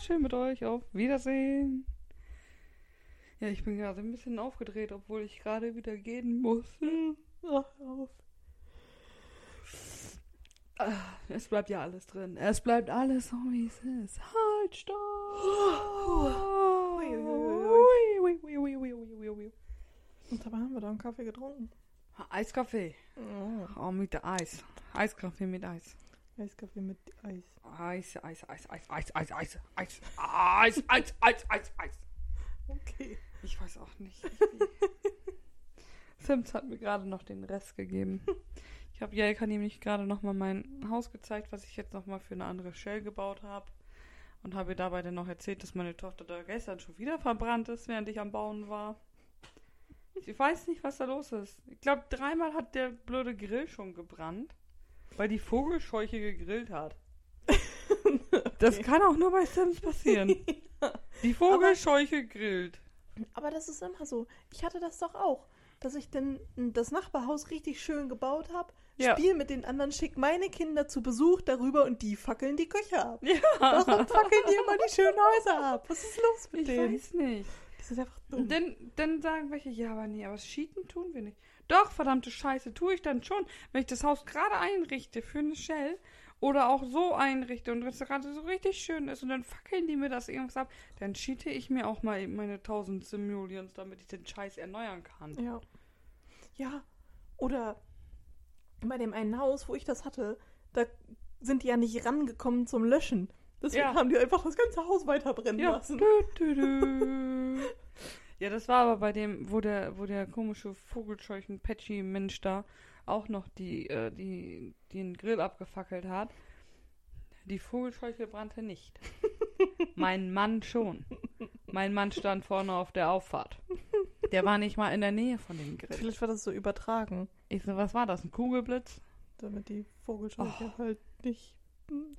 schön mit euch. Auf Wiedersehen. Ja, ich bin gerade ein bisschen aufgedreht, obwohl ich gerade wieder gehen muss. Ach, auf. Ah, Es bleibt ja alles drin. Es bleibt alles so, wie es ist. Halt, stopp! Und dabei haben wir doch einen Kaffee getrunken. Eiskaffee. Oh, Oh, mit Eis. Eiskaffee mit Eis. Eiskaffee mit Eis. Eis, Eis, Eis, Eis, Eis, Eis, Eis, Eis, Eis, Eis, Eis, Eis, Eis. Okay. Ich weiß auch nicht. Sims hat mir gerade noch den Rest gegeben. Ich habe Jelka nämlich gerade noch mal mein Haus gezeigt, was ich jetzt noch mal für eine andere Shell gebaut habe. Und habe ihr dabei dann noch erzählt, dass meine Tochter da gestern schon wieder verbrannt ist, während ich am Bauen war. Ich weiß nicht, was da los ist. Ich glaube, dreimal hat der blöde Grill schon gebrannt, weil die Vogelscheuche gegrillt hat. Das Okay. kann auch nur bei Sims passieren. Die Vogelscheuche grillt. Aber das ist immer so. Ich hatte das doch auch, dass ich denn das Nachbarhaus richtig schön gebaut habe, Ja. spiel mit den anderen, schick meine Kinder zu Besuch darüber und die fackeln die Köche ab. Ja. Warum fackeln die immer die schönen Häuser ab? Was ist los mit Ich denen? weiß nicht. Das ist einfach dumm. Dann, dann sagen welche, ja, aber nee, aber Cheaten tun wir nicht. Doch, verdammte Scheiße, tue ich dann schon. Wenn ich das Haus gerade einrichte für eine Shell oder auch so einrichte und es gerade so richtig schön ist und dann fackeln die mir das irgendwas ab, dann cheate ich mir auch mal meine 1000 Simoleons, damit ich den Scheiß erneuern kann. Ja. Ja. Oder bei dem einen Haus, wo ich das hatte, da sind die ja nicht rangekommen zum Löschen. Deswegen Ja. haben die einfach das ganze Haus weiter brennen Ja. lassen. Dü, dü, dü. Ja, das war aber bei dem, wo der, wo der komische Vogelscheuchen Patchy Mensch da auch noch die, äh, die, den Grill abgefackelt hat. Die Vogelscheuche brannte nicht. mein Mann schon. Mein Mann stand vorne auf der Auffahrt. Der war nicht mal in der Nähe von dem Grill. Vielleicht war das so übertragen, Ich so, was war das? Ein Kugelblitz? damit die Vogelscheuche Oh. halt nicht. hm,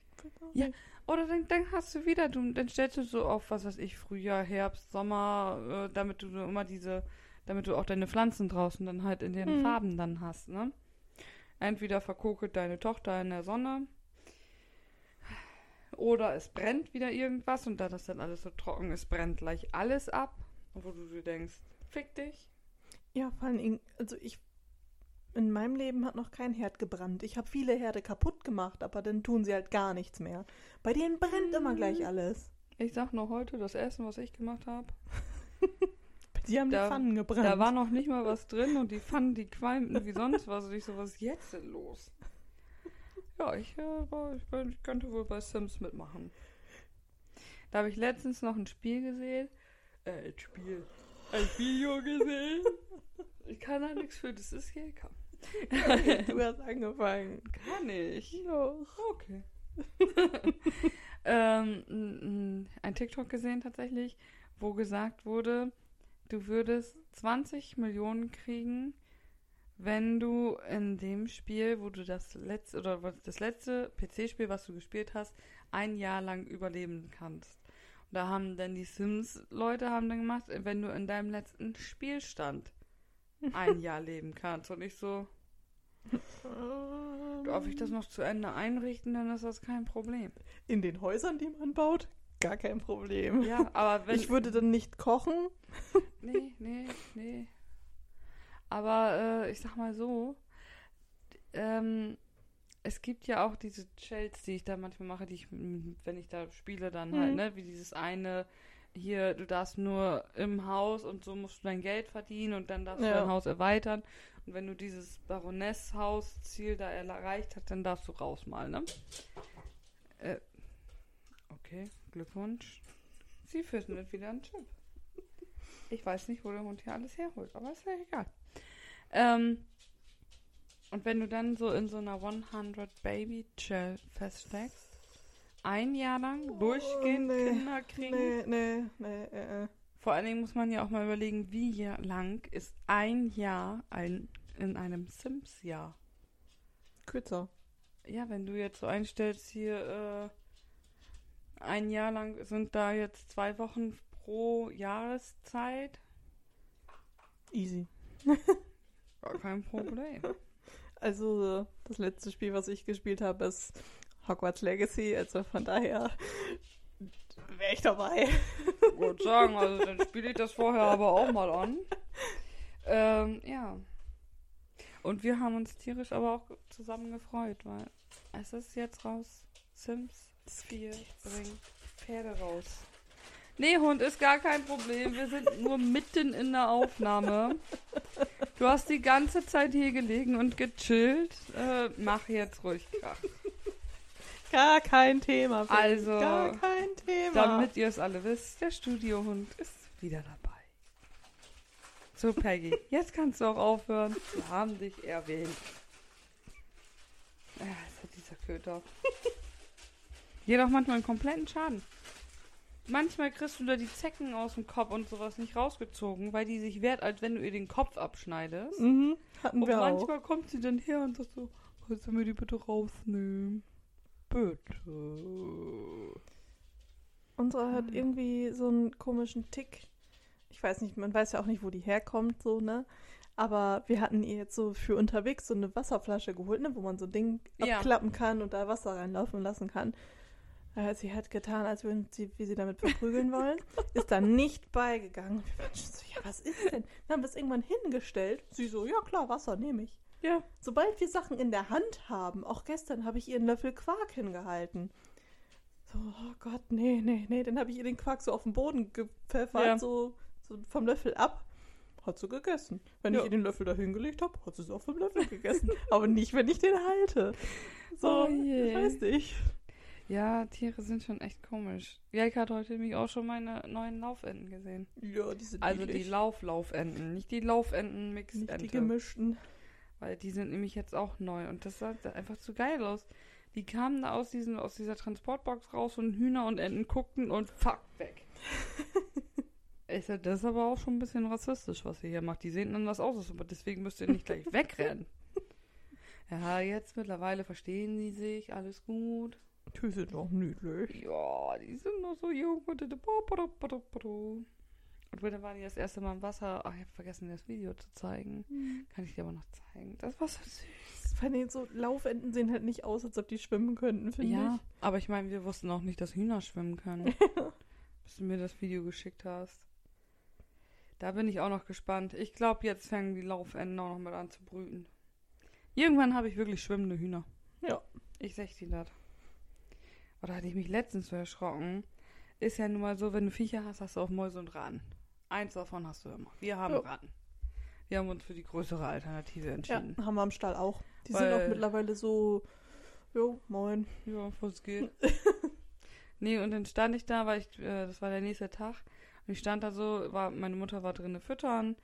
Ja. Oder dann, dann hast du wieder, du, dann stellst du so auf, was weiß ich, Frühjahr, Herbst, Sommer, äh, damit du immer diese, damit du auch deine Pflanzen draußen dann halt in den Mhm. Farben dann hast, ne? Entweder verkokelt deine Tochter in der Sonne oder es brennt wieder irgendwas und da das dann alles so trocken ist, brennt gleich alles ab. Wo du dir denkst, fick dich. Ja, vor Dingen, also ich. In meinem Leben hat noch kein Herd gebrannt. Ich habe viele Herde kaputt gemacht, aber dann tun sie halt gar nichts mehr. Bei denen brennt immer gleich alles. Ich sag nur heute, das Essen, was ich gemacht habe, Die haben Da- die Pfannen gebrannt. Da war noch nicht mal was drin und die Pfannen, die qualmten wie sonst was. Und ich so, was ist jetzt denn los? Ja, ich, äh, ich, bin- ich könnte wohl bei Sims mitmachen. Da habe ich letztens noch ein Spiel gesehen. Äh, ein Spiel. Ein Video gesehen. Ich kann da nichts für, das ist Du hast angefangen. Kann ich. Doch. Okay. ähm, ein TikTok gesehen tatsächlich, wo gesagt wurde, du würdest 20 Millionen kriegen, wenn du in dem Spiel, wo du das letzte oder das letzte PC-Spiel, was du gespielt hast, ein Jahr lang überleben kannst. Und da haben dann die Sims-Leute haben dann gemacht, wenn du in deinem letzten Spielstand ein Jahr leben kannst. Und ich so, darf ich das noch zu Ende einrichten, dann ist das kein Problem. In den Häusern, die man baut, gar kein Problem. Ja, aber wenn. ich würde dann nicht kochen. Nee, nee, nee. Aber äh, ich sag mal so, ähm, es gibt ja auch diese Shells, die ich da manchmal mache, die ich, wenn ich da spiele, dann halt, Mhm. ne, wie dieses eine, hier, du darfst nur im Haus und so musst du dein Geld verdienen und dann darfst du Ja. dein Haus erweitern. Und wenn du dieses Baroness-Haus-Ziel da erreicht hast, dann darfst du rausmalen, ne? Äh, okay, Glückwunsch. Sie findet wieder einen Chip. Ich weiß nicht, wo der Hund hier alles herholt, aber ist ja egal. Ähm, und wenn du dann so in so einer 100 Baby Chill feststeckst, ein Jahr lang durchgehend Oh, nee, Kinder kriegen. Nee, nee, nee, äh, äh. Vor allen Dingen muss man ja auch mal überlegen, wie lang ist ein Jahr ein, in einem Sims-Jahr. Kürzer. Ja, wenn du jetzt so einstellst, hier äh, ein Jahr lang sind da jetzt zwei Wochen pro Jahreszeit, Easy. gar kein Problem. Also, das letzte Spiel, was ich gespielt habe, ist Hogwarts Legacy. Also von daher wäre ich dabei. Wollte sagen, also dann spiele ich das vorher aber auch mal an. Ähm, ja. Und wir haben uns tierisch aber auch zusammen gefreut, weil es ist jetzt raus. Sims 4 bringt Pferde raus. Nee, Hund ist gar kein Problem. Wir sind nur mitten in der Aufnahme. Du hast die ganze Zeit hier gelegen und gechillt. Äh, mach jetzt ruhig Krach. Gar kein Thema. Phil. Also, Gar kein Thema. Damit ihr es alle wisst, der Studiohund ist wieder dabei. So, Peggy, jetzt kannst du auch aufhören. Wir haben dich erwähnt. Ja, ist ja dieser Köter. Auch manchmal einen kompletten Schaden. Manchmal kriegst du da die Zecken aus dem Kopf und sowas nicht rausgezogen, weil die sich wehrt, als wenn du ihr den Kopf abschneidest. Mhm, hatten Und wir auch. manchmal kommt sie dann her und sagt so, kannst du mir die bitte rausnehmen? Bitte. Unsere hat irgendwie so einen komischen Tick. Ich weiß nicht, man weiß ja auch nicht, wo die herkommt, so, ne? Aber wir hatten ihr jetzt so für unterwegs so eine Wasserflasche geholt, ne? Wo man so ein Ding Ja. abklappen kann und da Wasser reinlaufen lassen kann. Äh, sie hat getan, als würden sie, wie sie damit verprügeln wollen. ist da nicht beigegangen. Wir waren schon so, ja, was ist denn? Dann haben wir es irgendwann hingestellt. Sie so, ja klar, Wasser nehme ich. Ja. Sobald wir Sachen in der Hand haben, auch gestern habe ich ihr einen Löffel Quark hingehalten. So, oh Gott, nee, nee, nee. Dann habe ich ihr den Quark so auf den Boden gepfeffert, Ja. so, so vom Löffel ab. Hat sie gegessen. Wenn Ja. ich ihr den Löffel da hingelegt habe, hat sie es auch vom Löffel gegessen. Aber nicht, wenn ich den halte. So, Oh je. ich weiß nicht. Ja, Tiere sind schon echt komisch. Jelka hat heute nämlich auch schon meine neuen Laufenten gesehen. Ja, die sind Also die niedlich. Lauf-Laufenten, nicht die Laufenten Nicht die gemischten. Weil die sind nämlich jetzt auch neu und das sah einfach zu geil aus. Die kamen da aus, diesen, aus dieser Transportbox raus und Hühner und Enten guckten und fuck, weg. Ich sag, das ist aber auch schon ein bisschen rassistisch, was ihr hier macht. Die sehen anders aus, aber deswegen müsst ihr nicht gleich wegrennen. Ja, jetzt mittlerweile verstehen sie sich, alles gut. Die sind auch niedlich. Ja, die sind noch so jung. Und dann waren die das erste Mal im Wasser. Ach, ich habe vergessen, dir das Video zu zeigen. Kann ich dir aber noch zeigen. Das war so süß. Vor allem so Laufenten sehen halt nicht aus, als ob die schwimmen könnten, finde Ja, aber ich meine, wir wussten auch nicht, dass Hühner schwimmen können. bis du mir das Video geschickt hast. Da bin ich auch noch gespannt. Ich glaube, jetzt fangen die Laufenden auch noch mit an zu brüten. Irgendwann habe ich wirklich schwimmende Hühner. Ja. Ich sag dir das. Oder hatte ich mich letztens so erschrocken. Ist ja nun mal so, wenn du Viecher hast, hast du auch Mäuse und Ratten. Eins davon hast du immer. Wir haben Ja. Ratten. Wir haben uns für die größere Alternative Ja, entschieden. haben wir am Stall auch. Die sind Weil- auch mittlerweile so, jo, moin. Ja, was geht. nee, und dann stand ich da, weil ich, äh, das war der nächste Tag. Und ich stand da so, war, meine Mutter war drinnen füttern.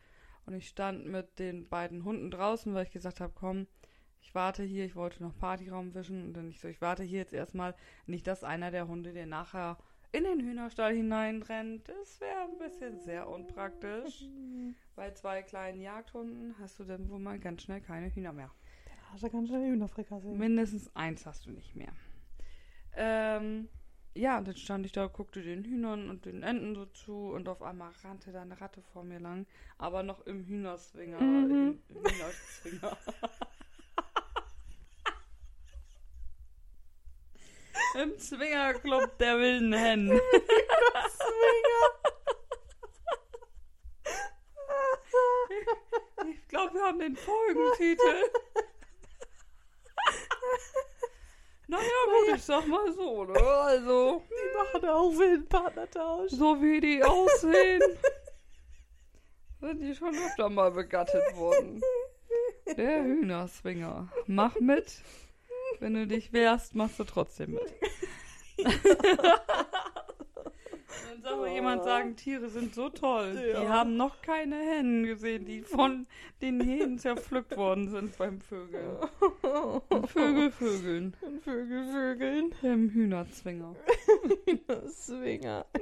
Und ich stand mit den beiden Hunden draußen, weil ich gesagt habe, komm, ich warte hier, ich wollte noch Partyraum wischen. Und dann ich so, ich warte hier jetzt erstmal. Nicht, dass einer der Hunde, der nachher in den Hühnerstall hineinrennt. Das wäre ein bisschen sehr unpraktisch. Bei zwei kleinen Jagdhunden hast du dann wohl mal ganz schnell keine Hühner mehr. Da hast du ganz schön Hühnerfrikassee. Mindestens eins hast du nicht mehr. Ähm, ja, und dann stand ich da, guckte den Hühnern und den Enten so zu und auf einmal rannte da eine Ratte vor mir lang, aber noch im Hühnerswinger. Mhm. Im Hühnerzwinger. Im Zwingerclub der wilden Hennen. Ich glaube, wir haben den Folgentitel. naja, gut, ich sag mal so, ne? Also, Die machen auch wilden Partnertausch. so wie die aussehen, sind die schon öfter mal begattet worden. Der Hühnerswinger. Mach mit. Wenn du dich wehrst, machst du trotzdem mit. Dann soll mal jemand sagen, Tiere sind so toll. Die Ja. haben noch keine Hennen gesehen, die von den Hähnen zerpflückt worden sind beim Vögeln. Und Vögel vögeln. Vögel, Vögeln. Im Hühnerzwinger. Swinger.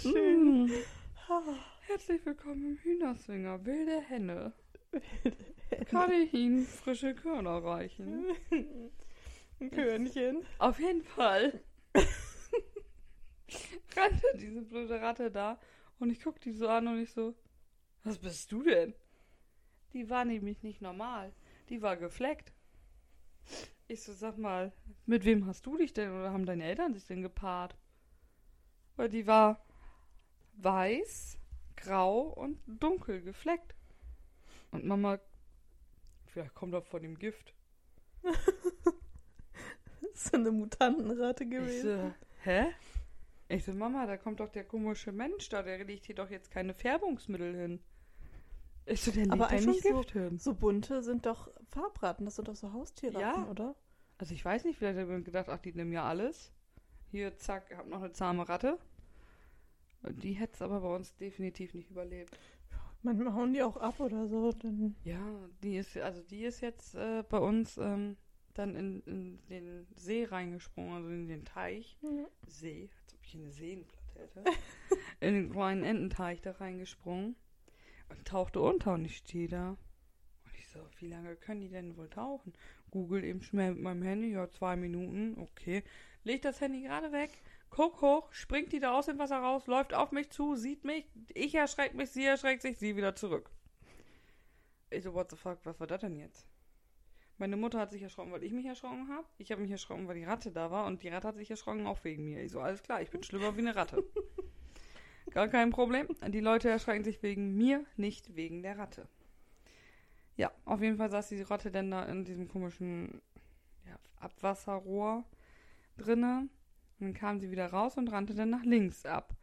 Schön. Herzlich willkommen im Hühnerzwinger. Wilde Henne. Kann ich Ihnen frische Körner reichen? Ein Körnchen. Auf jeden Fall. rannte diese blöde Ratte da und ich guck die so an und ich so, was bist du denn? Die war nämlich nicht normal. Die war gefleckt. Ich so, sag mal, mit wem hast du dich denn oder haben deine Eltern sich denn gepaart? Weil die war weiß, grau und dunkel gefleckt. Und Mama, vielleicht kommt das von dem Gift. Das ist eine Mutantenrate Ich gewesen. so, hä? Ich so, Mama, da kommt doch der komische Mensch da, der legt hier doch jetzt keine Färbungsmittel hin. Ich so, der legt Aber da schon eigentlich so- Gift hin. So bunte sind doch Farbratten, das sind doch so Haustierratten, Ja. oder? Also ich weiß nicht, vielleicht hat er gedacht, ach, die nehmen ja alles. Hier, zack, hab noch eine zahme Ratte. Und Die hätte es aber bei uns definitiv nicht überlebt. Manchmal hauen die auch ab oder so. Dann Ja, die ist, also die ist jetzt äh, bei uns ähm, dann in, in den See reingesprungen, also in den Teich. See, als ob ich eine Seenplatte hätte. in den kleinen Ententeich da reingesprungen und tauchte unter und ich stehe da. Und ich so, wie lange können die denn wohl tauchen? Google eben schnell mit meinem Handy, ja, zwei Minuten, okay. Leg das Handy gerade weg, guck hoch, springt die da aus dem Wasser raus, läuft auf mich zu, sieht mich, ich erschrecke mich, sie erschreckt sich, sie wieder zurück. Ich so, what the fuck, was war das denn jetzt? Meine Mutter hat sich erschrocken, weil ich mich erschrocken habe. Ich habe mich erschrocken, weil die Ratte da war. Und die Ratte hat sich erschrocken auch wegen mir. Ich so, alles klar, ich bin schlimmer wie eine Ratte. Gar kein Problem. Die Leute erschrecken sich wegen mir, nicht wegen der Ratte. Ja, auf jeden Fall saß die Ratte dann da in diesem komischen ja, Abwasserrohr drinne. Und dann kam sie wieder raus und rannte dann nach links ab.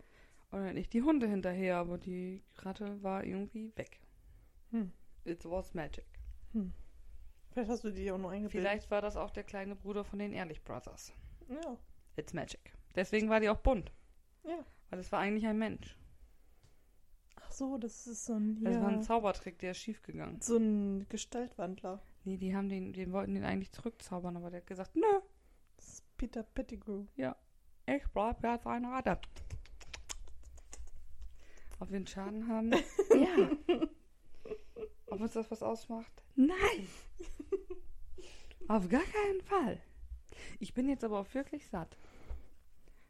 Und dann ich die Hunde hinterher, aber die Ratte war irgendwie weg. Hm. It was magic. Vielleicht hast du die auch nur eingebildet. Vielleicht war das auch der kleine Bruder von den Ehrlich Brothers. Ja. It's magic. Deswegen war die auch bunt. Ja. Weil es war eigentlich ein Mensch. Ach so, das ist so ein, Das war ein ja, Zaubertrick, der ist schiefgegangen. so ein Gestaltwandler. Nee, die haben den, den wollten den eigentlich zurückzaubern, aber der hat gesagt, nö, Das ist Peter Pettigrew. Ich bleib jetzt eine Ratte. Ob wir einen Schaden haben? ja. Ob uns das was ausmacht? Nein. Auf gar keinen Fall. Ich bin jetzt aber auch wirklich satt.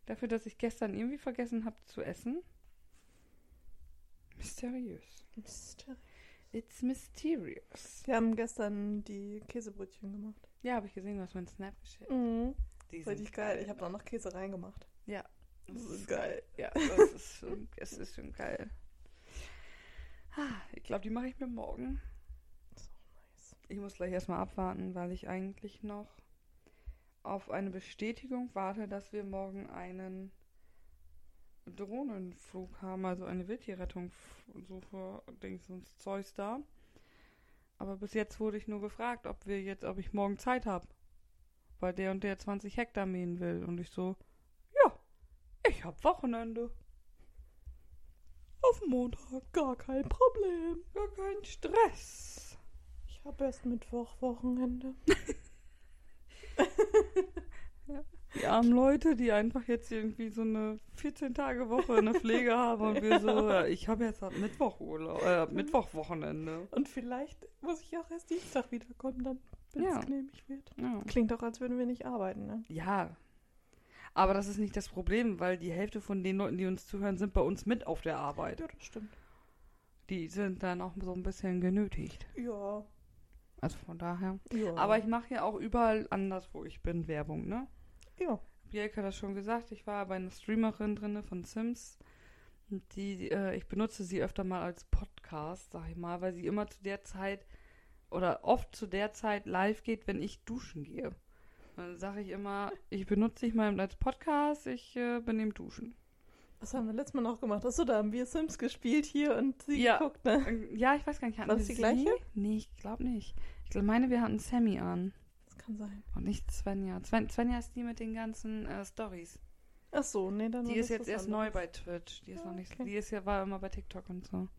Dafür, dass ich gestern irgendwie vergessen habe zu essen. Mysteriös. Mystery. It's mysterious. Wir haben gestern die Käsebrötchen gemacht. Ja, habe ich gesehen, du hast meinen Snap geschickt. Mhm. Die Richtig sind geil. Ich habe auch noch Käse reingemacht. Ja. Das ist geil. Ja, das ist schon, es ist schon geil. Ah, Ich glaube, die mache ich mir morgen. Das ist auch nice. Ich muss gleich erstmal abwarten, weil ich eigentlich noch auf eine Bestätigung warte, dass wir morgen einen Drohnenflug haben, also eine Wildtierrettung suche, Dingsens Zeus da. Aber bis jetzt wurde ich nur gefragt, ob wir jetzt, ob ich morgen Zeit habe. Weil der und der 20 Hektar mähen will. Und ich so, ja, ich hab Wochenende. Auf Montag, gar kein Problem, gar kein Stress. Ich habe erst Mittwoch Wochenende. Die armen Leute, die einfach jetzt irgendwie so eine 14-Tage-Woche in der Pflege haben und wir so, ja, ich habe jetzt ab Mittwoch Urlaub, äh, ab Mittwoch-Wochenende. Und vielleicht muss ich auch erst Dienstag wiederkommen, dann, wenn Ja. es genehmigt wird. Ja. Klingt auch, als würden wir nicht arbeiten, ne? ja. Aber das ist nicht das Problem, weil die Hälfte von den Leuten, die uns zuhören, sind bei uns mit auf der Arbeit. Ja, das stimmt. Die sind dann auch so ein bisschen genötigt. Ja. Also von daher. Ja. Aber ich mache ja auch überall anders, wo ich bin, Werbung, ne? Ja. Bjelke hat das schon gesagt, ich war bei einer Streamerin drin von Sims. Die, äh, ich benutze sie öfter mal als Podcast, sag ich mal, weil sie immer zu der Zeit oder oft zu der Zeit live geht, wenn ich duschen gehe. Dann sage ich immer, ich benutze dich mal als Podcast, ich äh, bin im Duschen. Was haben wir letztes Mal noch gemacht? Achso, da haben wir Sims gespielt hier und sie Ja. geguckt, ne? Ja, ich weiß gar nicht, hatten War das die sie? gleiche? Nee, ich glaube nicht. Ich glaub, meine, wir hatten Sammy an Das kann sein. und nicht Svenja. Sven, Svenja ist die mit den ganzen äh, Stories. Achso, nee, dann Die ist jetzt erst neu bei Twitch. Die ist Ah, noch nicht. okay. Die ist ja war immer bei TikTok und so.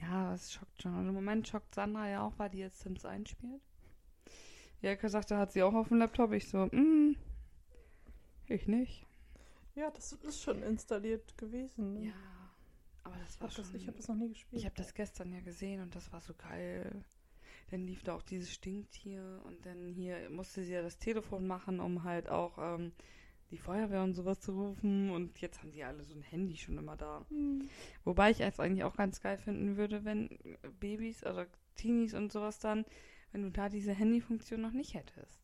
Ja, es schockt schon. Und im Moment schockt Sandra ja auch, weil die jetzt Sims einspielt. Jelke sagte, hat sie auch auf dem Laptop. Ich so, mm, ich nicht. Ja, das ist schon installiert gewesen. Ne? Ja, aber das war Hab schon. das, ich habe das noch nie gespielt. ich habe das gestern ja gesehen und das war so geil. Dann lief da auch dieses Stinktier und dann hier musste sie ja das Telefon machen, um halt auch ähm, die Feuerwehr und sowas zu rufen. Und jetzt haben die alle so ein Handy schon immer da. Hm. Wobei ich es eigentlich auch ganz geil finden würde, wenn Babys oder Teenies und sowas dann, wenn du da diese Handyfunktion noch nicht hättest.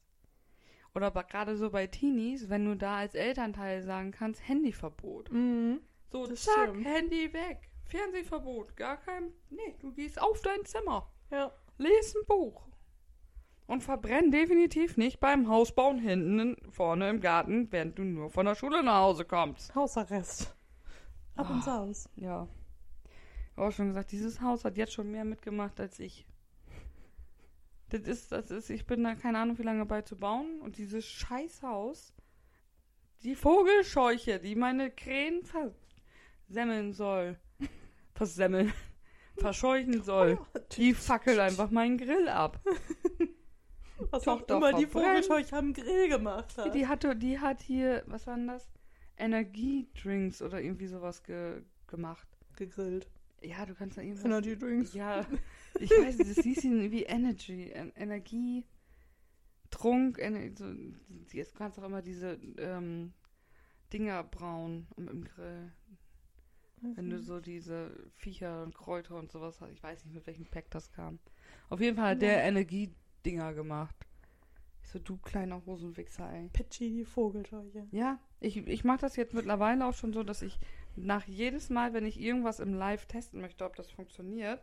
Oder gerade so bei Teenies, wenn du da als Elternteil sagen kannst, Handyverbot. Mhm. So, Das zack, stimmt. Handy weg. Fernsehverbot, gar kein. Nee, du gehst auf dein Zimmer, Ja. lies ein Buch. Und verbrenn definitiv nicht beim Hausbauen hinten in- vorne im Garten, während du nur von der Schule nach Hause kommst. Hausarrest. Ab ins Ah. Haus. Ja. Ich habe auch schon gesagt, dieses Haus hat jetzt schon mehr mitgemacht als ich. Das ist, das ist, ich bin da keine Ahnung, wie lange bei zu bauen. Und dieses Scheißhaus, die Vogelscheuche, die meine Krähen versemmeln soll. Versemmeln. Verscheuchen soll. Die fackelt einfach meinen Grill ab. Was auch Tochter immer die. Vogelscheuche am Grill gemacht hat. Die hatte, die hat hier, was war denn das? Energiedrinks oder irgendwie sowas ge gemacht. gegrillt. Ja, du kannst da irgendwas. Energy Drinks. Ja, ich weiß, das hieß ihn wie Energy, En- Energie, Trunk, Ener so, jetzt kannst du auch immer diese ähm, Dinger brauen im Grill. Wenn du so diese Viecher und Kräuter und sowas hast. Ich weiß nicht, mit welchem Pack das kam. Auf jeden Fall hat der Ja. Energiedinger gemacht. Ich so, du kleiner Hosenwichser, ey. Patchy, die Vogelscheuche. Ja, ich, ich mache das jetzt mittlerweile auch schon so, dass ich nach jedes Mal, wenn ich irgendwas im Live testen möchte, ob das funktioniert,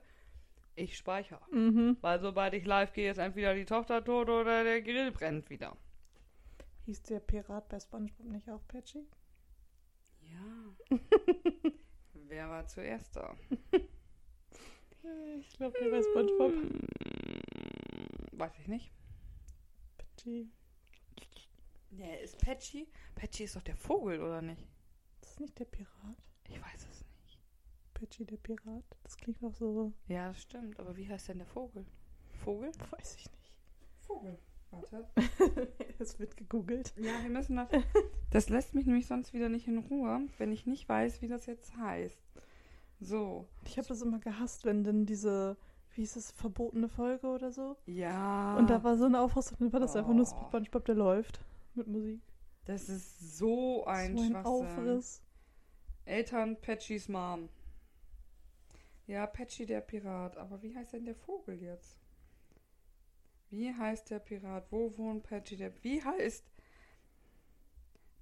ich speichere. Mhm. Weil sobald ich live gehe, ist entweder die Tochter tot oder der Grill brennt wieder. Hieß der Pirat bei Spongebob nicht auch Patchy? Ja. Wer war zuerst da? Ich glaube, der bei Spongebob. Weiß ich nicht. Patchy. Nee, ist Patchy? Patchy ist doch der Vogel, oder nicht? Das ist nicht der Pirat. Ich weiß es nicht. Patchy, der Pirat. Das klingt auch so. Ja, das stimmt. Aber wie heißt denn der Vogel? Vogel? Weiß ich nicht. Vogel. Warte. es wird gegoogelt. Ja, wir müssen das. Das lässt mich nämlich sonst wieder nicht in Ruhe, wenn ich nicht weiß, wie das jetzt heißt. So. Ich habe das immer gehasst, wenn dann diese, wie hieß es, verbotene Folge oder so. Ja. Und da war so eine Aufrüstung, dann war das einfach nur Oh. Spongebob, der läuft. Mit Musik. Das ist so ein so ein. Aufriss. Eltern Patchys Mom. Ja, Patchy der Pirat. Aber wie heißt denn der Vogel jetzt? Wie heißt der Pirat? Wo wohnt Patchy der... Wie heißt...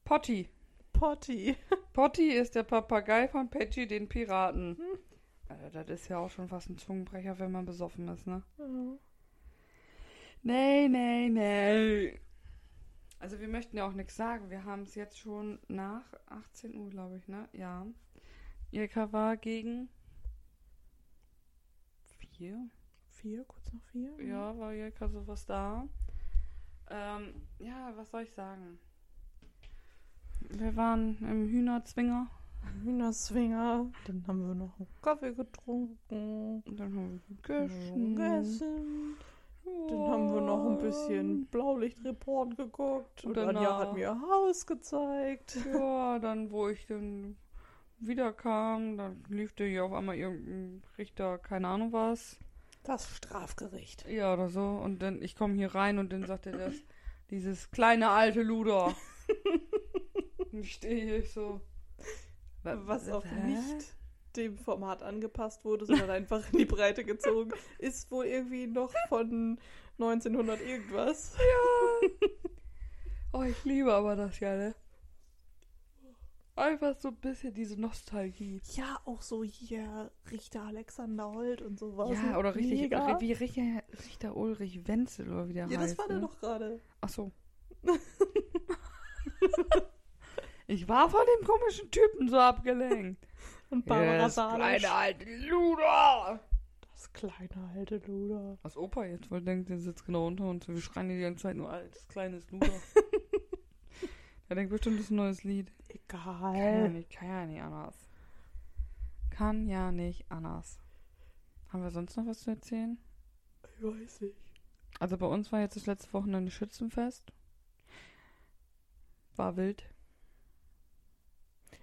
Potty. Potty. Potty ist der Papagei von Patchy, den Piraten. Alter, das ist ja auch schon fast ein Zungenbrecher, wenn man besoffen ist, ne? Ja. Nee, nee, nee. Also wir möchten ja auch nichts sagen. Wir haben es jetzt schon nach 18 Uhr, glaube ich, ne? Ja. Ilka war gegen vier. Vier, kurz nach vier. Ja, war Ilka sowas da. Ähm, ja, was soll ich sagen? Wir waren im Hühnerzwinger. Hühnerswinger. Dann haben wir noch einen Kaffee getrunken. Und dann haben wir gegessen. Gegessen. Dann haben wir noch ein bisschen Blaulichtreport geguckt. Und Und Anja danach- hat mir ihr Haus gezeigt. Ja, dann, wo ich dann wiederkam, dann lief der hier auf einmal irgendein Richter, keine Ahnung was. Das Strafgericht. Ja, oder so. Und dann, ich komme hier rein und dann sagt er das, dieses kleine alte Luder. und ich stehe hier so. Wa- Was auch nicht dem Format angepasst wurde, sondern einfach in die Breite gezogen, ist wohl irgendwie noch von 1900 irgendwas. Oh, ich liebe aber das ja, ne? Einfach so ein bisschen diese Nostalgie. Ja, auch so hier Richter Alexander Holt und sowas. Ja, oder richtig, Mega. wie Richter, Richter Ulrich Wenzel oder wie der Ja, heißt. das war ne? der doch gerade. Ach so. ich war von dem komischen Typen so abgelenkt. Und Barbara das Salisch. kleine alte Luder. Das kleine alte Luder. Was Opa jetzt wohl denkt, der sitzt genau unter uns. Wir schreien die ganze Zeit nur altes, kleines Luder. er denkt bestimmt, das ist ein neues Lied. Kann ja Egal. nicht, kann ja nicht anders. Kann ja nicht anders. Haben wir sonst noch was zu erzählen? Ich weiß nicht. Also bei uns war jetzt das letzte Wochenende Schützenfest. War wild.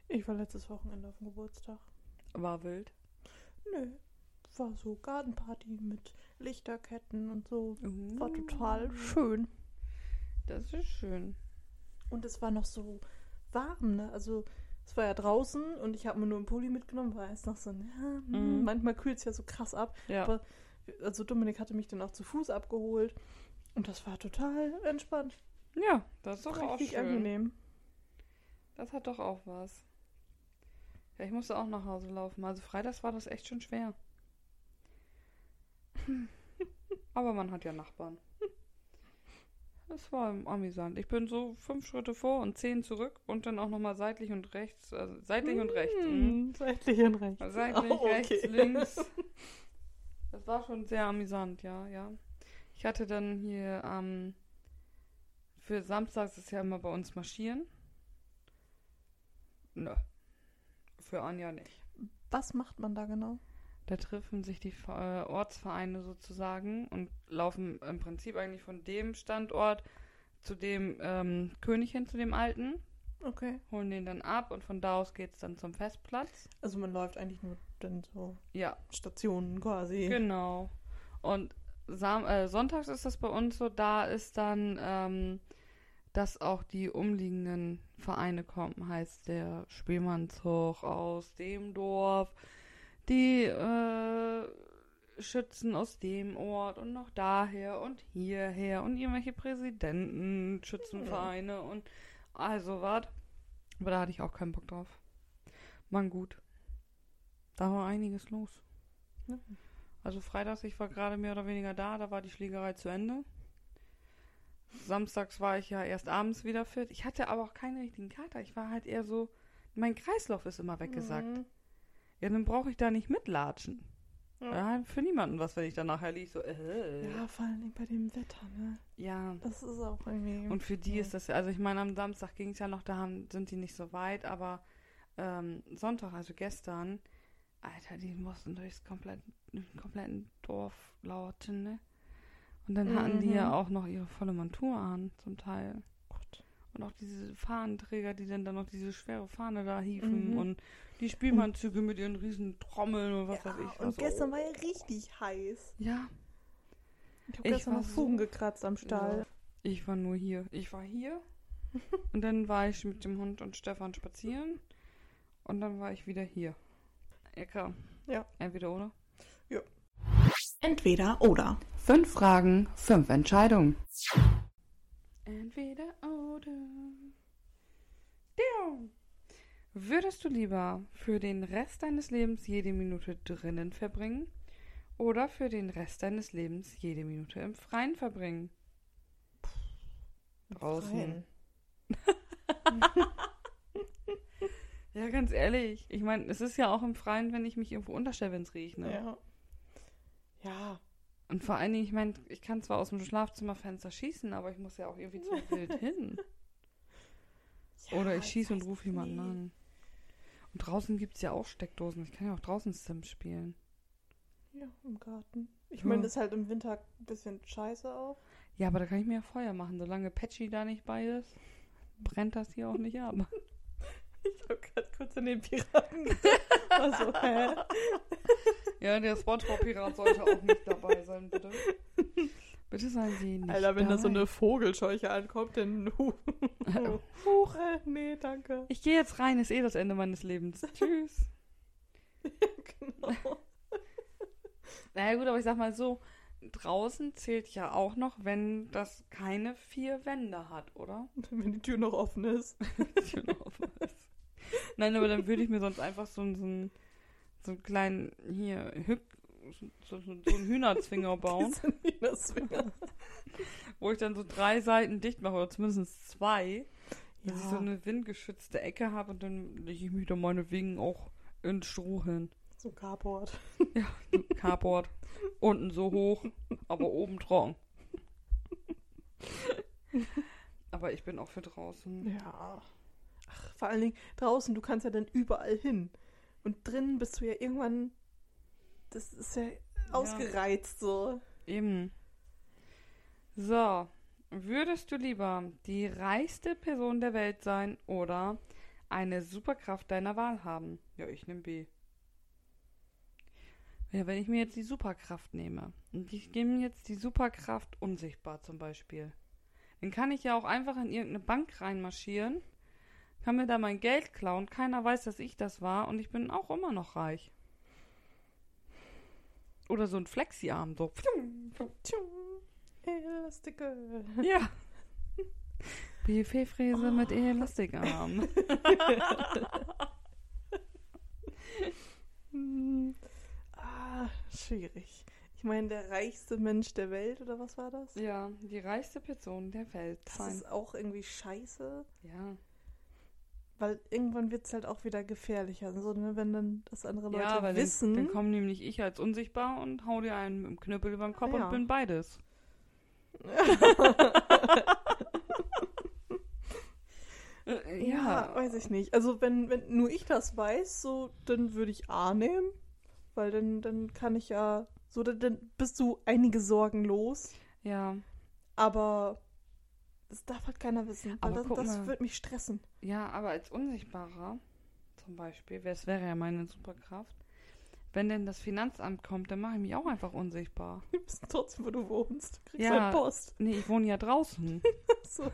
Ich war letztes Wochenende auf dem Geburtstag. War wild. Nö. War so Gartenparty mit Lichterketten und so. Uh. War total schön. Das ist schön. Und es war noch so warm, ne? Also es war ja draußen und ich habe mir nur einen Pulli mitgenommen, war erst noch so, ja, hm, Mhm. manchmal kühlt es ja so krass ab. Ja. Aber also Dominik hatte mich dann auch zu Fuß abgeholt und das war total entspannt. ja, das ist doch auch Richtig schön. angenehm. Das hat doch auch was. Ja, ich musste auch nach Hause laufen. Also freitags war das echt schon schwer. Aber man hat ja Nachbarn. Das war amüsant. Ich bin so fünf Schritte vor und zehn zurück und dann auch nochmal seitlich und rechts. Also seitlich und rechts. Hm, Seitlich und rechts. Seitlich, Oh, okay. rechts, links. Das war schon sehr amüsant, ja, ja. Ich hatte dann hier ähm, für Samstags ist ja immer bei uns marschieren. Nö. Für Anja nicht. Was macht man da genau? Da treffen sich die äh, Ortsvereine sozusagen und laufen im Prinzip eigentlich von dem Standort zu dem ähm, König hin, zu dem alten, Okay. holen den dann ab und von da aus geht es dann zum Festplatz. Also man läuft eigentlich nur dann so Ja, Stationen quasi. Genau. Und Sam äh, sonntags ist das bei uns so, da ist dann, ähm, dass auch die umliegenden Vereine kommen, heißt der Spielmannzug aus dem Dorf, die äh, Schützen aus dem Ort und noch daher und hierher und irgendwelche Präsidenten, Schützenvereine und also was. Aber da hatte ich auch keinen Bock drauf. Mann, gut. Da war einiges los. Ja. Also freitags, ich war gerade mehr oder weniger da, da war die Schlägerei zu Ende. Samstags war ich ja erst abends wieder fit. Ich hatte aber auch keinen richtigen Kater. Ich war halt eher so, mein Kreislauf ist immer weggesackt. Mhm. Ja, dann brauche ich da nicht mitlatschen. Ja. Ja, für niemanden was, wenn ich dann nachher liege, so, äh. Ja, vor allem bei dem Wetter, ne? ja. Das ist auch irgendwie. Und für die ja. ist das ja, also ich meine, am Samstag ging es ja noch, da haben, sind die nicht so weit, aber ähm, Sonntag, also gestern, Alter, die mussten durchs komplett, kompletten Dorf lauten, ne? Und dann hatten die ja Mhm. auch noch ihre volle Montur an, zum Teil. Gott. Und auch diese Fahnenträger, die dann, dann noch diese schwere Fahne da hieven Mhm. und die Spielmannzüge mit ihren riesen Trommeln und was ja, weiß ich. und was gestern auch. war ja richtig heiß. Ja, Ich habe gestern noch Fugen so- gekratzt am Stall. Ja. Ich war nur hier. Ich war hier und dann war ich mit dem Hund und Stefan spazieren und dann war ich wieder hier. Ecke. Ja. Entweder oder. Entweder oder. Fünf Fragen, fünf Entscheidungen. Entweder oder. Diu. Würdest du lieber für den Rest deines Lebens jede Minute drinnen verbringen oder für den Rest deines Lebens jede Minute im Freien verbringen? Draußen. Ja, ganz ehrlich. Ich meine, es ist ja auch im Freien, wenn ich mich irgendwo unterstelle, wenn es riecht. Ne? Ja. Ja. Und vor allen Dingen, ich meine, ich kann zwar aus dem Schlafzimmerfenster schießen, aber ich muss ja auch irgendwie zum Bild hin. ja Oder ich schieße und rufe jemanden an. Und draußen gibt es ja auch Steckdosen. Ich kann ja auch draußen Sims spielen. Ja, im Garten. Ich Ja. meine, das ist halt im Winter ein bisschen scheiße auch. Ja, aber da kann ich mir ja Feuer machen. Solange Patchy da nicht bei ist, brennt das hier auch nicht ab. Ich habe gerade kurz an den Piraten gedacht. Also, hä? Ja, der Spongebob-Pirat sollte auch nicht dabei sein, bitte. Bitte seien Sie nicht Alter, wenn da so dabei. eine Vogelscheuche ankommt, dann. Äh, nee, danke. Ich gehe jetzt rein, ist eh das Ende meines Lebens. Tschüss. genau. Naja gut, aber ich sag mal so, draußen zählt ja auch noch, wenn das keine vier Wände hat, oder? Wenn die Tür noch offen ist. Die Tür noch offen ist. Nein, aber dann würde ich mir sonst einfach so, einen- so, einen, so einen kleinen, hier, Hück, so, so, so einen Hühnerzwinger bauen, Hühnerzwinger. wo ich dann so drei Seiten dicht mache, oder zumindest zwei, dass ich so Ja, eine windgeschützte Ecke habe und dann lege ich mich da meinetwegen auch ins Stroh hin. so ein Carport. Carport. Unten so hoch, aber oben trocken. aber ich bin auch für draußen. Ja. Vor allen Dingen draußen, du kannst ja dann überall hin. Und drinnen bist du ja irgendwann. Das ist ja ausgereizt so. Eben. So. Würdest du lieber die reichste Person der Welt sein oder eine Superkraft deiner Wahl haben? Ja, ich nehme B. Ja, wenn ich mir jetzt die Superkraft nehme und ich nehme jetzt die Superkraft unsichtbar zum Beispiel, dann kann ich ja auch einfach in irgendeine Bank reinmarschieren, kann mir da mein Geld klauen, keiner weiß, dass ich das war und ich bin auch immer noch reich. Oder so ein Flexi-Arm, so. Elastic Girl. Ja. Buffetfräse mit Elastikarm. ah, schwierig. Ich meine, der reichste Mensch der Welt, oder was war das? ja, die reichste Person der Welt. Das sein. ist auch irgendwie scheiße, Ja. Weil irgendwann wird es halt auch wieder gefährlicher. So, ne, wenn dann das andere Leute ja, weil wissen. Dann, dann komme nämlich ich als unsichtbar und hau dir einen mit dem Knüppel über den Kopf Ja. und bin beides. Äh, ja, weiß ich nicht. Also wenn, wenn nur ich das weiß, so, dann würde ich A nehmen, weil dann, dann kann ich ja, so, dann, dann bist du einige Sorgen los, Ja, aber das darf halt keiner wissen, weil Aber das, das wird mich stressen. ja, aber als Unsichtbarer zum Beispiel, das wäre ja meine Superkraft, wenn denn das Finanzamt kommt, dann mache ich mich auch einfach unsichtbar. Wir wissen trotzdem, wo du wohnst. Du kriegst Ja. halt Post. Nee, ich wohne ja draußen. So.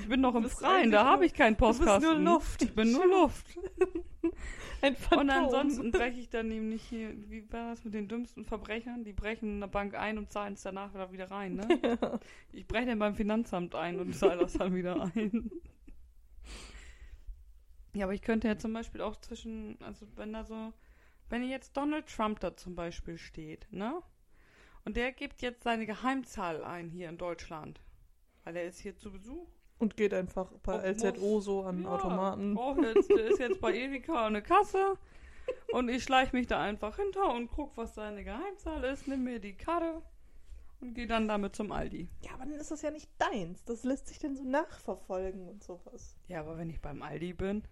Ich bin noch im Freien, da habe ich keinen Du bist Postkasten. nur Luft. Ich bin nur Luft. Ein Phantom. Und ansonsten breche ich dann nämlich hier, wie war das mit den dümmsten Verbrechern? Die brechen in der Bank ein und zahlen es danach wieder, wieder rein, ne? Ja. Ich breche dann beim Finanzamt ein und zahle das dann wieder ein. Ja, aber ich könnte ja zum Beispiel auch zwischen, also wenn da so, wenn jetzt Donald Trump da zum Beispiel steht, ne? Und der gibt jetzt seine Geheimzahl ein hier in Deutschland. Weil er ist hier zu Besuch. Und geht einfach bei Ob LZO so an Ja, Automaten. brauch jetzt, der ist jetzt bei Edeka eine Kasse. Und ich schleiche mich da einfach hinter und guck, was seine Geheimzahl ist, nimm mir die Karte und gehe dann damit zum Aldi. Ja, aber dann ist das ja nicht deins. Das lässt sich dann so nachverfolgen und sowas. Ja, aber wenn ich beim Aldi bin.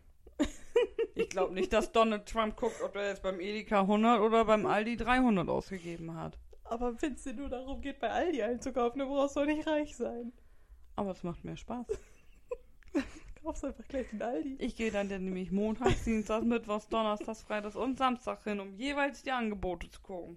Ich glaube nicht, dass Donald Trump guckt, ob er jetzt beim Edeka 100 oder beim Aldi 300 ausgegeben hat. Aber wenn es dir nur darum geht, bei Aldi einzukaufen, dann brauchst du auch nicht reich sein. Aber es macht mir Spaß. Kaufst einfach gleich den Aldi. Ich gehe dann, dann nämlich montags, dienstags, mittwochs, donnerstags, freitags und samstags hin, um jeweils die Angebote zu gucken.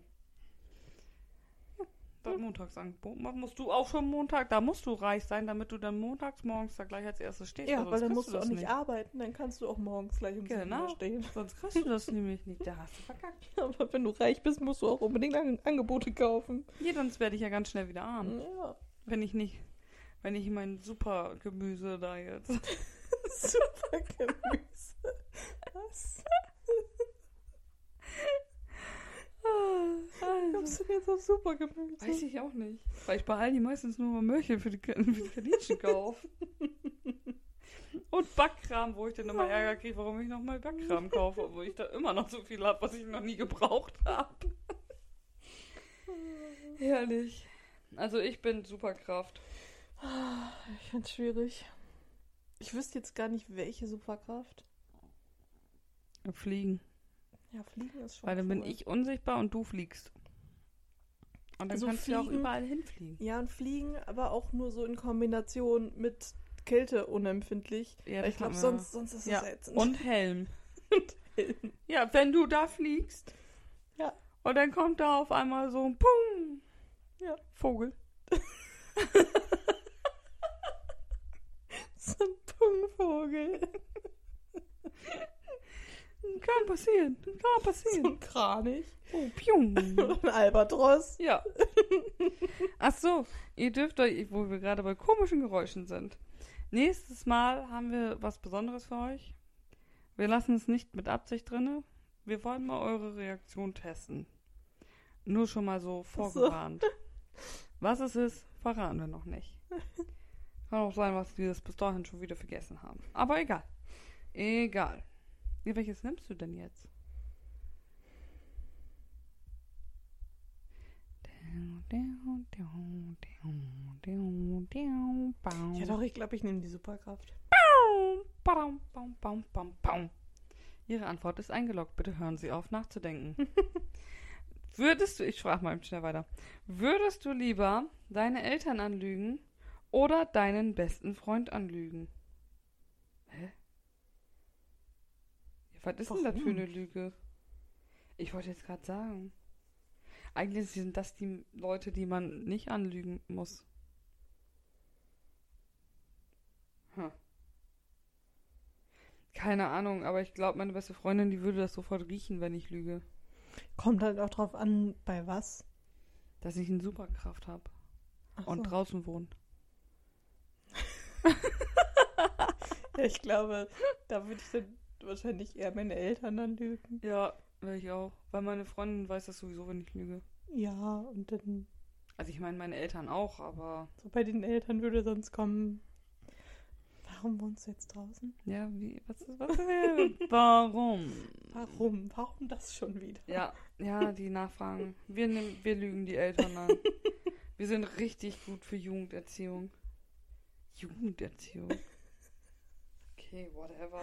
Das Montagsangebot. Musst du auch schon Montag, da musst du reich sein, damit du dann montags morgens da gleich als erstes stehst. Ja, weil dann musst du auch nicht arbeiten, dann kannst du auch morgens gleich um Genau. Stehen. Sonst kriegst du das nämlich nicht. Da hast du verkackt. Aber wenn du reich bist, musst du auch unbedingt An Angebote kaufen. Ja, sonst werde ich ja ganz schnell wieder arm. Ja. Wenn ich nicht, wenn ich mein super Gemüse da jetzt. Super Gemüse. Was? Kommst du jetzt auf Super Gemüse? Weiß ich auch nicht. Weil ich bei Aldi meistens nur mal Möhrchen für die, für die Kaninchen kaufe. Und Backkram, wo ich dann immer Ärger kriege, warum ich nochmal Backkram kaufe, obwohl ich da immer noch so viel habe, was ich noch nie gebraucht habe. Herrlich. Also ich bin Superkraft. Ich find's schwierig. Ich wüsste jetzt gar nicht, welche Superkraft. Fliegen. Ja, Fliegen ist schon Weil dann bin cool. ich unsichtbar und du fliegst. Und dann Also kannst du ja auch Fliegen- überall hinfliegen. Ja, und Fliegen, aber auch nur so in Kombination mit Kälte unempfindlich. Ja, ich glaube, sonst, sonst ist Ja, es ätzend. Und Helm. Helm. Ja, wenn du da fliegst. Ja. Und dann kommt da auf einmal so ein Pum. Ja. Vogel. so ein Pungvogel. Kann passieren. Kann So passieren. ein Kranich. Oh, pium. Ein Albatros. ja. Ach so, ihr dürft euch, wo wir gerade bei komischen Geräuschen sind. Nächstes Mal haben wir was Besonderes für euch. Wir lassen es nicht mit Absicht drinne. Wir wollen mal eure Reaktion testen. Nur schon mal so vorgewarnt. Was es ist, verraten wir noch nicht. Kann auch sein, was wir das bis dahin schon wieder vergessen haben. Aber egal. Egal. Welches nimmst du denn jetzt? Ja doch, ich glaube, ich nehme die Superkraft. Ihre Antwort ist eingeloggt. Bitte hören Sie auf nachzudenken. Würdest du, ich frage mal schnell weiter, würdest du lieber deine Eltern anlügen oder deinen besten Freund anlügen? Hä? Ja, was ist denn das für Warum? eine Lüge? Ich wollte jetzt gerade sagen. Eigentlich sind das die Leute, die man nicht anlügen muss. Hm. Keine Ahnung, aber ich glaube, meine beste Freundin, die würde das sofort riechen, wenn ich lüge. Kommt halt auch drauf an, bei was. Dass ich eine Superkraft habe und so. draußen wohne. Ja, ich glaube, da würde ich dann wahrscheinlich eher meine Eltern dann lügen. Ja, wäre ich auch. Weil meine Freundin weiß das sowieso, wenn ich lüge. Ja, und dann Also ich meine meine Eltern auch, aber so bei den Eltern würde sonst kommen. Warum wohnst du jetzt draußen? ja, wie, was ist, was wäre, warum? Warum? Warum das schon wieder? Ja, ja, die Nachfragen. Wir, nehmen, wir lügen die Eltern an. Wir sind richtig gut für Jugenderziehung. Jugenderziehung. Okay, whatever.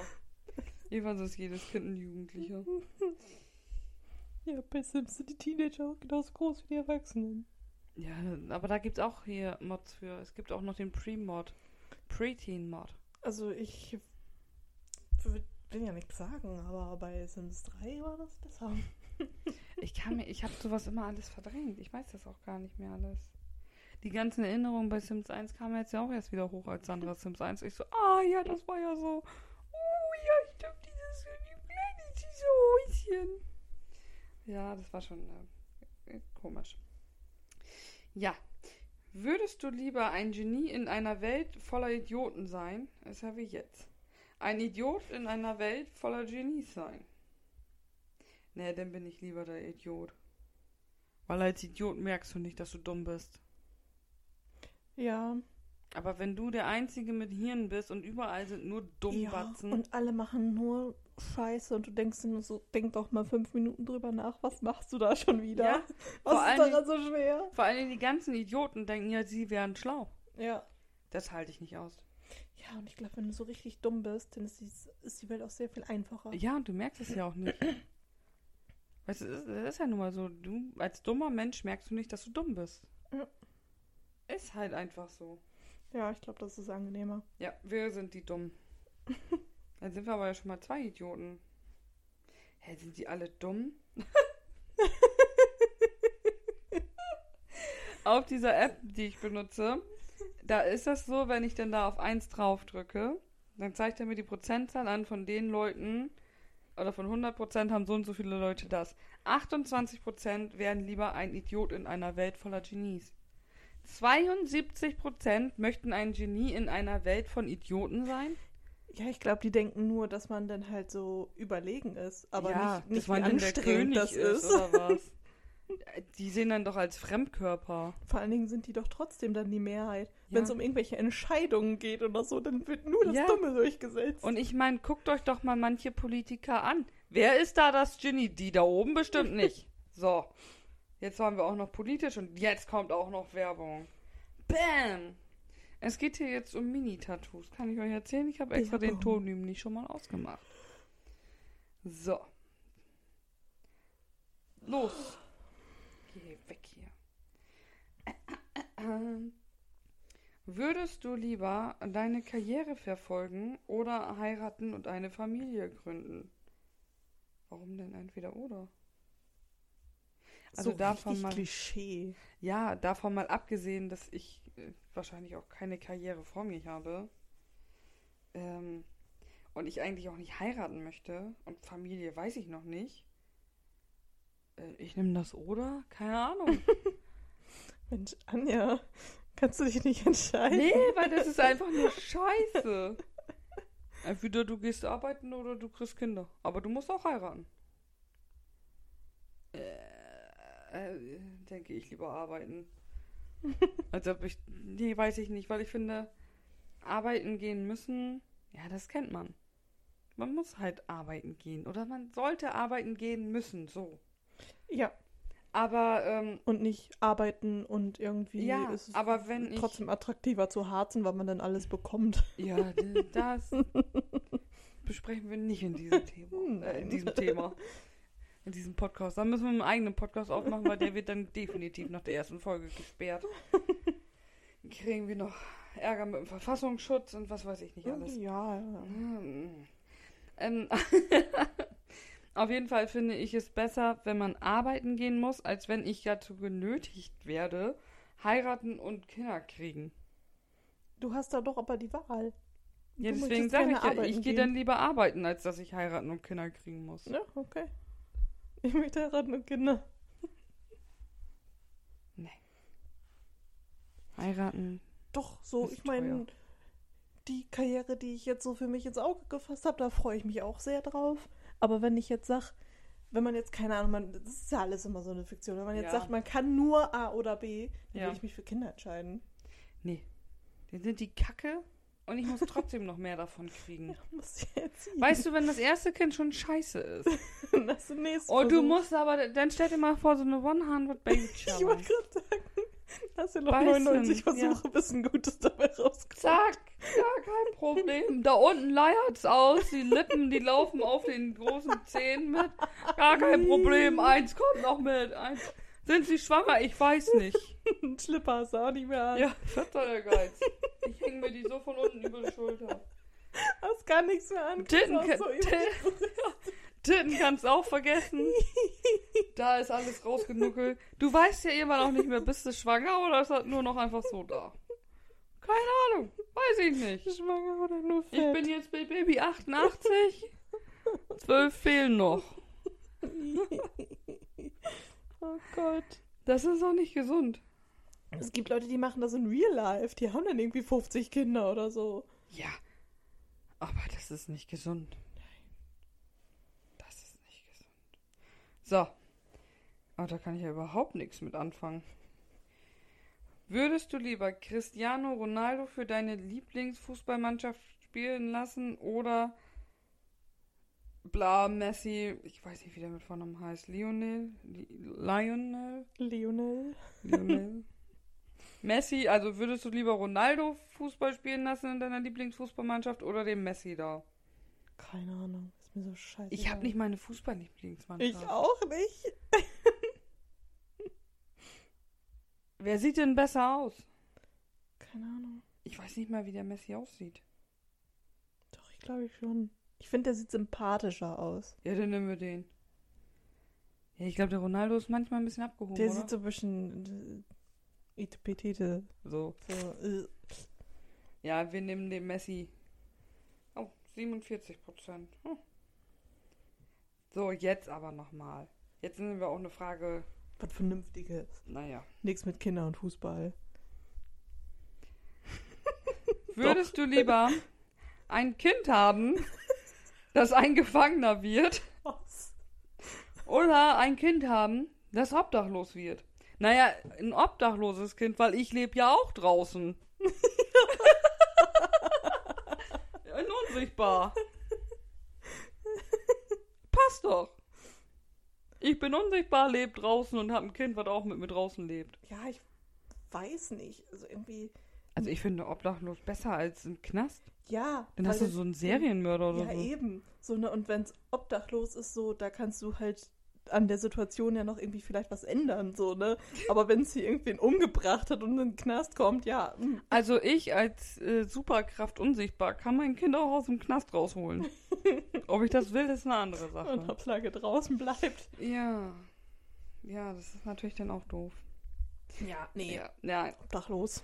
Jedenfalls ist jedes Kind ein Jugendlicher. Ja, bei Sims sind die Teenager auch genauso groß wie die Erwachsenen. Ja, aber da gibt es auch hier Mods für. Es gibt auch noch den Pre-Mod. Preteen-Mod. Also ich will ja nichts sagen, aber bei Sims 3 war das besser. Ich kann mir, ich habe sowas immer alles verdrängt. Ich weiß das auch gar nicht mehr alles. Die ganzen Erinnerungen bei Sims 1 kamen jetzt ja auch erst wieder hoch als Sandra Sims 1. Ich so, ah ja, das war ja so. Oh ja, stimmt, dieses kleine Häuschen. Ja, das war schon äh, komisch. Ja. Würdest du lieber ein Genie in einer Welt voller Idioten sein? Das ist ja wie jetzt. Ein Idiot in einer Welt voller Genies sein. Nee, dann bin ich lieber der Idiot. Weil als Idiot merkst du nicht, dass du dumm bist. Ja, Aber wenn du der Einzige mit Hirn bist und überall sind nur ja. Dummbatzen. Und alle machen nur Scheiße und du denkst dir nur so, denk doch mal fünf Minuten drüber nach, was machst du da schon wieder? Ja, was ist daran so schwer? vor allem die ganzen Idioten denken ja, sie wären schlau. Ja. Das halte ich nicht aus. Ja, und ich glaube, wenn du so richtig dumm bist, dann ist die, ist die Welt auch sehr viel einfacher. Ja, und du merkst es ja auch nicht. Weißt du, es ist, es ist ja nun mal so, du als dummer Mensch merkst du nicht, dass du dumm bist. Ja. Ist halt einfach so. Ja, ich glaube, das ist angenehmer. Ja, wir sind die Dummen. Dann sind wir aber ja schon mal zwei Idioten. Hä, sind die alle dumm? auf dieser App, die ich benutze, da ist das so, wenn ich dann da auf 1 drauf drücke, dann zeigt er mir die Prozentzahl an von den Leuten, oder von 100% haben so und so viele Leute das. 28% wären lieber ein Idiot in einer Welt voller Genies. 72% möchten ein Genie in einer Welt von Idioten sein. Ja, ich glaube, die denken nur, dass man dann halt so überlegen ist, aber ja, nicht, nicht dass man anstrengend das ist. oder was. Die sehen dann doch als Fremdkörper. Vor allen Dingen sind die doch trotzdem dann die Mehrheit. Ja. Wenn es um irgendwelche Entscheidungen geht oder so, dann wird nur das Ja. Dumme durchgesetzt. Und ich meine, guckt euch doch mal manche Politiker an. Wer ist da das Genie? Die da oben bestimmt nicht. So. Jetzt waren wir auch noch politisch und jetzt kommt auch noch Werbung. Bam! Es geht hier jetzt um Mini-Tattoos. Kann ich euch erzählen? Ich habe extra den Werbung. Ton nämlich schon mal ausgemacht. So. Los. Geh weg hier. Würdest du lieber deine Karriere verfolgen oder heiraten und eine Familie gründen? Warum denn entweder oder? Also so davon mal- Klischee. Ja, davon mal abgesehen, dass ich wahrscheinlich auch keine Karriere vor mir habe ähm, und ich eigentlich auch nicht heiraten möchte und Familie weiß ich noch nicht. Äh, ich nehme das oder? Keine Ahnung. Mensch, Anja, kannst du dich nicht entscheiden? nee, weil das ist einfach nur Scheiße. Entweder du gehst arbeiten oder du kriegst Kinder. Aber du musst auch heiraten. Äh, äh, denke ich lieber arbeiten. Als ob ich. Nee, weiß ich nicht, weil ich finde, arbeiten gehen müssen, ja, das kennt man. Man muss halt arbeiten gehen. Oder man sollte arbeiten gehen müssen, so. Ja, Aber, ähm, und nicht arbeiten und irgendwie Ja, ist es aber wenn ich- trotzdem attraktiver zu harzen, weil man dann alles bekommt. ja, das besprechen wir nicht in diesem Thema. Äh, in diesem Thema. In diesem Podcast. Dann müssen wir einen eigenen Podcast aufmachen, weil der wird dann definitiv nach der ersten Folge gesperrt. Dann kriegen wir noch Ärger mit dem Verfassungsschutz und was weiß ich nicht alles. Ja, ja. Ähm, auf jeden Fall finde ich es besser, wenn man arbeiten gehen muss, als wenn ich dazu genötigt werde, heiraten und Kinder kriegen. Du hast da doch aber die Wahl. Ja, Du deswegen sage ich ja, ich gehe dann lieber arbeiten, als dass ich heiraten und Kinder kriegen muss. Ja, okay. Ich möchte heiraten und Kinder. Heiraten. Doch, so, ich meine, die Karriere, die ich jetzt so für mich ins Auge gefasst habe, da freue ich mich auch sehr drauf. Aber wenn ich jetzt sage, wenn man jetzt, keine Ahnung, man, das ist ja alles immer so eine Fiktion, wenn man jetzt Ja. sagt, man kann nur A oder B, dann Ja. würde ich mich für Kinder entscheiden. Nee. Dann sind die Kacke und ich muss trotzdem noch mehr davon kriegen. Ich. Weißt du, wenn das erste Kind schon scheiße ist. das nächste Oh, du musst aber, dann stell dir mal vor, so eine 100 Baby Ich Challenge. wollte gerade sagen, hast du noch Beißen, 99 ja. Versuche, bis ein Gutes dabei rauskommt. Zack, ja, kein Problem. Da unten leiert's aus, die Lippen, die laufen auf den großen Zähnen mit. Gar kein Problem, eins kommt noch mit. Eins. Sind sie schwanger? Ich weiß nicht. Ein Schlipper hast du auch nicht mehr an. Ja, der Geiz. Ich hänge mir die so von unten über die Schulter. Hast gar nichts mehr an. Titten, auch so Titten, Titten kannst du auch vergessen. Da ist alles rausgenuckelt. Du weißt ja immer noch nicht mehr, bist du schwanger oder ist das nur noch einfach so da? Keine Ahnung, weiß ich nicht. Schwanger oder nur fett? Ich bin jetzt bei Baby 88. Zwölf fehlen noch. Oh Gott. Das ist auch nicht gesund. Es gibt Leute, die machen das in Real Life. Die haben dann irgendwie 50 Kinder oder so. Ja. Aber das ist nicht gesund. Das ist nicht gesund. So. Aber da kann ich ja überhaupt nichts mit anfangen. Würdest du lieber Cristiano Ronaldo für deine Lieblingsfußballmannschaft spielen lassen oder bla Messi, ich weiß nicht, wie der mit Vornamen heißt, Lionel, Li- Lionel, Lionel. Lionel. Messi, also würdest du lieber Ronaldo Fußball spielen lassen in deiner Lieblingsfußballmannschaft oder den Messi da? Keine Ahnung. Ist mir so scheiße. Ich habe nicht meine Fußball-Lieblingsmannschaft. Ich auch nicht. Wer sieht denn besser aus? Keine Ahnung. Ich weiß nicht mal, wie der Messi aussieht. Doch, ich glaube ich schon. Ich finde, der sieht sympathischer aus. Ja, dann nehmen wir den. Ja, ich glaube, der Ronaldo ist manchmal ein bisschen abgehoben, der oder? sieht so ein bisschen äh, itepetete. so. So, äh. Ja, wir nehmen den Messi. Oh, 47 Prozent. Hm. So, jetzt aber nochmal. Jetzt nehmen wir auch eine Frage. Was Vernünftiges. Naja. Nichts mit Kindern und Fußball. Würdest du lieber ein Kind haben, das ein Gefangener wird, Was? oder ein Kind haben, das obdachlos wird? Naja, ein obdachloses Kind, weil ich lebe ja auch draußen. Ja, unsichtbar. Passt doch. Ich bin unsichtbar, lebe draußen und habe ein Kind, was auch mit mir draußen lebt. Ja, ich weiß nicht. Also irgendwie. Also ich finde obdachlos besser als im Knast. Ja. Dann hast du so einen Serienmörder oder Ja, so. eben. So, ne, und wenn es obdachlos ist, so, da kannst du halt an der Situation ja noch irgendwie vielleicht was ändern, so, ne? Aber wenn sie irgendwen umgebracht hat und in den Knast kommt, ja. hm. Also ich als äh, Superkraft unsichtbar kann mein Kind auch aus dem Knast rausholen. Ob ich das will, ist eine andere Und Sache. Hauptsache draußen bleibt. Ja. Ja, das ist natürlich dann auch doof. Ja, nee. Ja, ja, Obdachlos.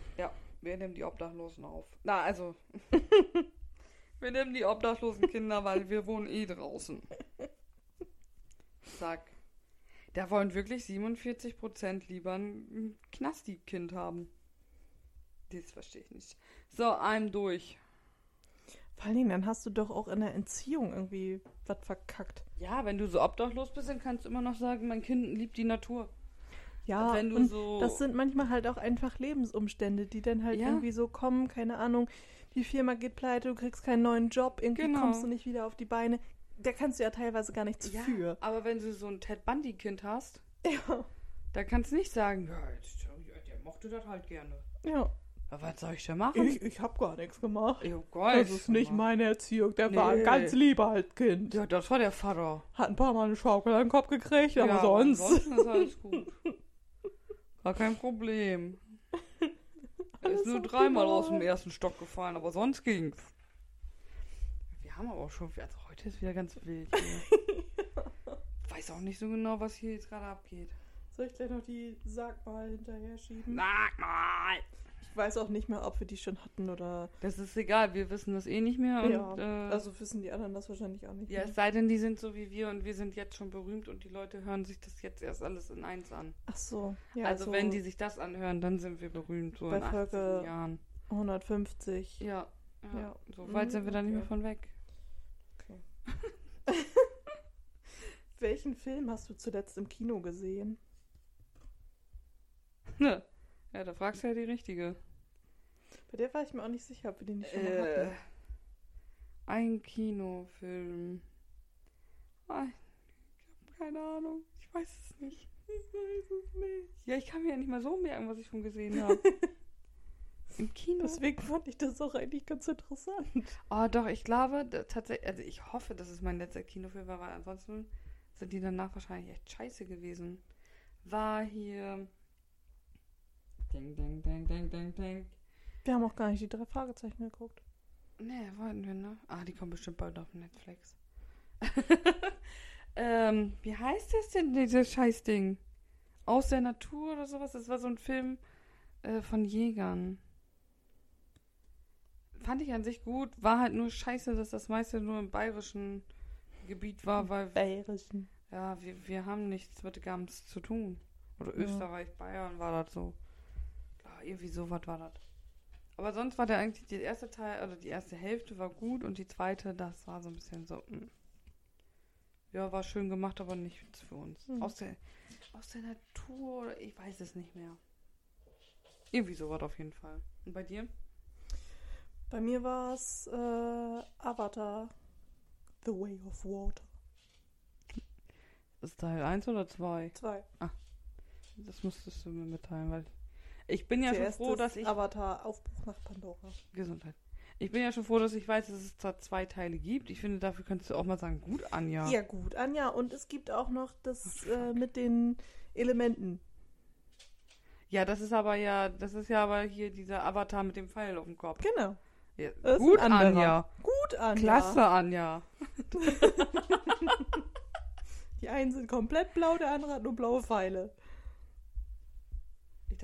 Wir nehmen die Obdachlosen auf. Na, also. wir nehmen die obdachlosen Kinder, weil wir wohnen eh draußen. Zack. Da wollen wirklich 47% lieber ein Knasti-Kind haben. Das verstehe ich nicht. So, einem durch. Vor allen Dingen, dann hast du doch auch in der Entziehung irgendwie was verkackt. Ja, wenn du so obdachlos bist, dann kannst du immer noch sagen, mein Kind liebt die Natur. Ja, wenn du so. das sind manchmal halt auch einfach Lebensumstände, die dann halt Ja. irgendwie so kommen, keine Ahnung, die Firma geht pleite, du kriegst keinen neuen Job, irgendwie Genau. kommst du nicht wieder auf die Beine. Da kannst du ja teilweise gar nichts ja, für. aber wenn du so ein Ted Bundy-Kind hast, Ja. da kannst du nicht sagen, ja, der mochte das halt gerne. Ja. Ja, was soll ich denn machen? Ich, ich hab gar nichts gemacht. Hab gar Das ist nicht gemacht. meine Erziehung. Der war Nee. ein ganz lieber halt Kind. Ja, das war der Vater. Hat ein paar Mal eine Schaukel an den Kopf gekriegt, aber ja, sonst. ansonsten ist alles gut. Gar kein Problem. Er ist nur dreimal aus dem ersten Stock gefallen, aber sonst ging's. Wir haben aber auch schon, also heute ist wieder ganz wild hier. Weiß auch nicht so genau, was hier jetzt gerade abgeht. Soll ich gleich noch die Sag mal hinterher schieben? Sag mal! Weiß auch nicht mehr, ob wir die schon hatten oder. Das ist egal, wir wissen das eh nicht mehr. Und, ja, äh, also wissen die anderen das wahrscheinlich auch nicht ja, mehr. es sei denn, die sind so wie wir und wir sind jetzt schon berühmt und die Leute hören sich das jetzt erst alles in eins an. Ach so. Ja, also so wenn die sich das anhören, dann sind wir berühmt, so bei in 18 Folge- Jahren. 150. Ja, ja. Ja. so weit Mhm, sind wir da nicht mehr okay. von weg. Welchen Film hast du zuletzt im Kino gesehen? Ja, da fragst du ja die Richtige. Bei der war ich mir auch nicht sicher, ob wir den nicht schon mal Äh, hatten. ein Kinofilm. Ah, ich habe keine Ahnung. Ich weiß es nicht. Ich weiß es nicht. Ja, ich kann mir ja nicht mal so merken, was ich schon gesehen habe. Im Kino. Deswegen fand ich das auch eigentlich ganz interessant. Oh, doch, ich glaube tatsächlich, also ich hoffe, dass es mein letzter Kinofilm war, weil ansonsten sind die danach wahrscheinlich echt scheiße gewesen. War hier. Ding, ding, ding, ding, ding, ding. Wir haben auch gar nicht die drei Fragezeichen geguckt. Nee, wollten wir, ne? Ah, die kommen bestimmt bald auf Netflix. ähm, wie heißt das denn, dieses Scheißding? Aus der Natur oder sowas? Das war so ein Film äh, von Jägern. Fand ich an sich gut. War halt nur scheiße, dass das meiste nur im bayerischen Gebiet war, weil Bayerischen. ja, wir, wir haben nichts mit Gams zu tun. Oder Ja. Österreich, Bayern war das so. Irgendwie sowas war das. Aber sonst war der eigentlich, die erste Teil, oder die erste Hälfte war gut und die zweite, das war so ein bisschen so, mm. ja, war schön gemacht, aber nichts für uns. Hm. Aus, der, aus der Natur, ich weiß es nicht mehr. Irgendwie sowas auf jeden Fall. Und bei dir? Bei mir war es äh, Avatar. The Way of Water. Ist Teil 1 oder 2? Zwei. Das musstest du mir mitteilen, weil ich bin ja Der schon froh, dass ich Avatar Aufbruch nach Pandora. Gesundheit. Ich bin ja schon froh, dass ich weiß, dass es da zwei Teile gibt. Ich finde, dafür könntest du auch mal sagen, gut, Anja. Ja. gut, Anja. Und es gibt auch noch das äh, mit den Elementen. Ja, das ist aber ja, das ist ja aber hier dieser Avatar mit dem Pfeil auf dem Kopf. Genau. Ja, gut. Anja. Gut, Anja. Klasse, Anja. Die einen sind komplett blau, der andere hat nur blaue Pfeile.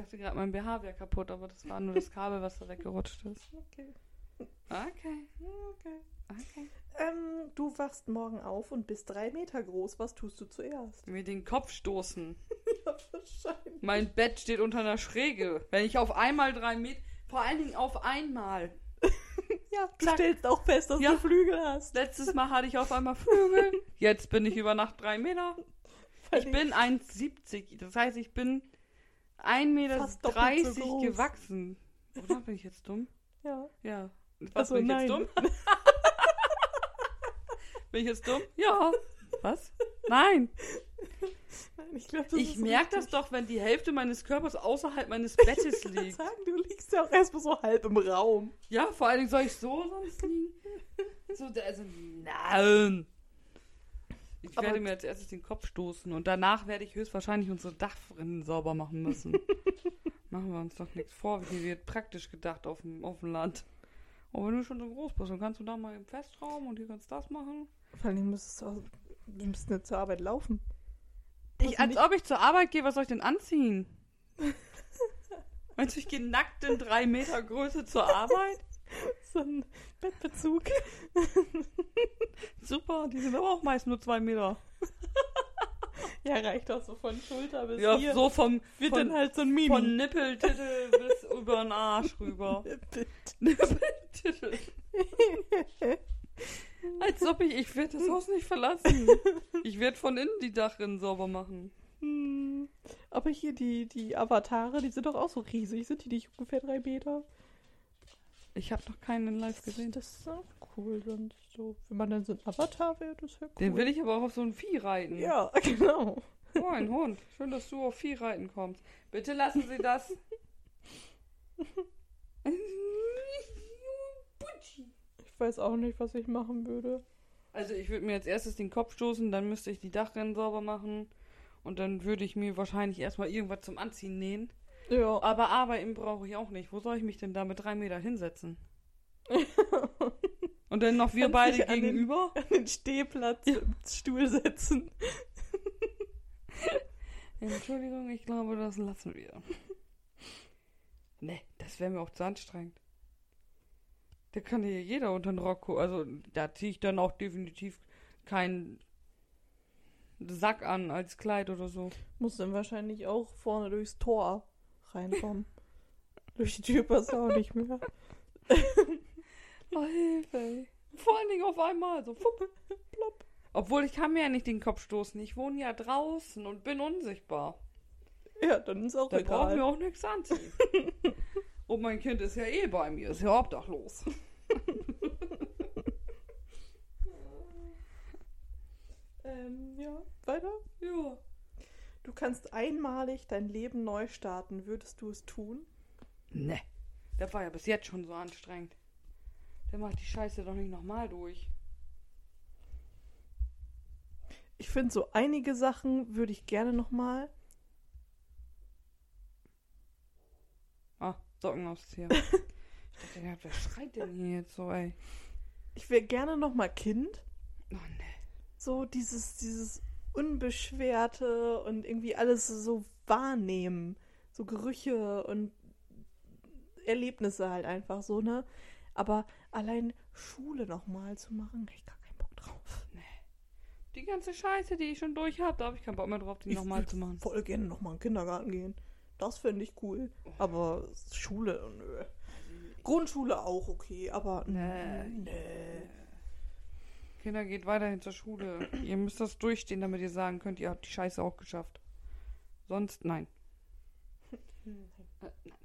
Ich dachte gerade, mein BH wäre kaputt, aber das war nur das Kabel, was da weggerutscht ist. Okay. Okay, okay. okay. Ähm, du wachst morgen auf und bist drei Meter groß. Was tust du zuerst? Mir den Kopf stoßen. Ja, wahrscheinlich. Mein Bett steht unter einer Schräge. Wenn ich auf einmal drei Meter, vor allen Dingen auf einmal. Ja, du Zack. stellst auch fest, dass Ja. du Flügel hast. Letztes Mal hatte ich auf einmal Flügel. Jetzt bin ich über Nacht drei Meter. Ich bin 1,70. Das heißt, ich bin 1,30 Meter so 30 groß. gewachsen. Oder bin ich jetzt dumm? Ja. Ja. Was Achso, bin ich nein. jetzt dumm? bin ich jetzt dumm? Ja. Was? Nein. Nein, ich das Ich merke das doch, wenn die Hälfte meines Körpers außerhalb meines Bettes Ich liegt. sagen, du liegst ja auch erstmal so halb im Raum. Ja, vor allen Dingen soll ich so sonst liegen? So, also, nein. Ich Aber- werde mir als erstes den Kopf stoßen und danach werde ich höchstwahrscheinlich unsere Dachrinnen sauber machen müssen. machen wir uns doch nichts vor. Hier wird praktisch gedacht auf dem, auf dem Land. Aber wenn du schon so groß bist, dann kannst du da mal im Festraum und hier kannst du das machen. Vor allem müsstest du auch, wir müssten jetzt zur Arbeit laufen. Ich, als nicht- ob ich zur Arbeit gehe, was soll ich denn anziehen? Meinst du, ich gehe nackt in drei Meter Größe zur Arbeit? So ein Bettbezug. Super, die sind aber auch meist nur zwei Meter. Ja, reicht auch so von Schulter bis Ja, hier. so vom, wird von, dann halt so ein Mini. von Nippeltitel bis über den Arsch rüber. Nippeltitel. Als ob ich, ich werde das Haus nicht verlassen. Ich werde von innen die Dachrinnen sauber machen. Hm. Aber hier die, die Avatare, die sind doch auch so riesig. Sind die nicht ungefähr drei Meter? Ich habe noch keinen live gesehen. Das ist auch cool. Sonst so, wenn man dann so ein Avatar wäre, das wäre cool. Den will ich aber auch auf so ein Vieh reiten. Ja, genau. Oh, ein Hund. Schön, dass du auf Vieh reiten kommst. Bitte lassen Sie das. Ich weiß auch nicht, was ich machen würde. Also ich würde mir als erstes den Kopf stoßen, dann müsste ich die Dachrennen sauber machen und dann würde ich mir wahrscheinlich erstmal irgendwas zum Anziehen nähen. Ja. Aber arbeiten brauche ich auch nicht. Wo soll ich mich denn da mit drei Meter hinsetzen? Und dann noch wir Kannst beide an den- gegenüber? An den Stehplatz im Stuhl setzen. Entschuldigung, ich glaube, das lassen wir. Ne, das Das wäre mir auch zu anstrengend. Da kann ja jeder unter den Rock gucken. Also da ziehe ich dann auch definitiv keinen Sack an als Kleid oder so. Muss dann wahrscheinlich auch vorne durchs Tor reinkommen. Durch die Tür passt auch nicht mehr. Oh, Hilfe. Vor allen Dingen auf einmal. So fupp, plopp. Obwohl ich kann mir ja nicht den Kopf stoßen. Ich wohne ja draußen und bin unsichtbar. Ja, dann ist auch Da brauchen wir egal. auch nichts anziehen. und mein Kind ist ja eh bei mir. Ist ja obdachlos. Ähm, ja, weiter. Ja. Du kannst einmalig dein Leben neu starten. Würdest du es tun? Ne. Das war ja bis jetzt schon so anstrengend. Der macht die Scheiße doch nicht nochmal durch. Ich finde, so einige Sachen würde ich gerne nochmal. Ah, Socken ausziehen. ich dachte, ja, wer schreit denn hier jetzt so, ey? Ich wäre gerne nochmal Kind. Oh ne. So dieses, dieses Unbeschwerte und irgendwie alles so wahrnehmen. So Gerüche und Erlebnisse halt einfach so, ne? Aber allein Schule nochmal zu machen, hab ich gar keinen Bock drauf. Die ganze Scheiße, die ich schon durch habe, da habe ich keinen Bock mehr drauf, die nochmal zu machen. Voll gerne nochmal in den Kindergarten gehen. Das fände ich cool. Aber Schule, nö. Grundschule auch okay, aber Nee. nee. Kinder, geht weiterhin zur Schule. ihr müsst das durchstehen, damit ihr sagen könnt, ihr habt die Scheiße auch geschafft. Sonst nein. Äh, nein.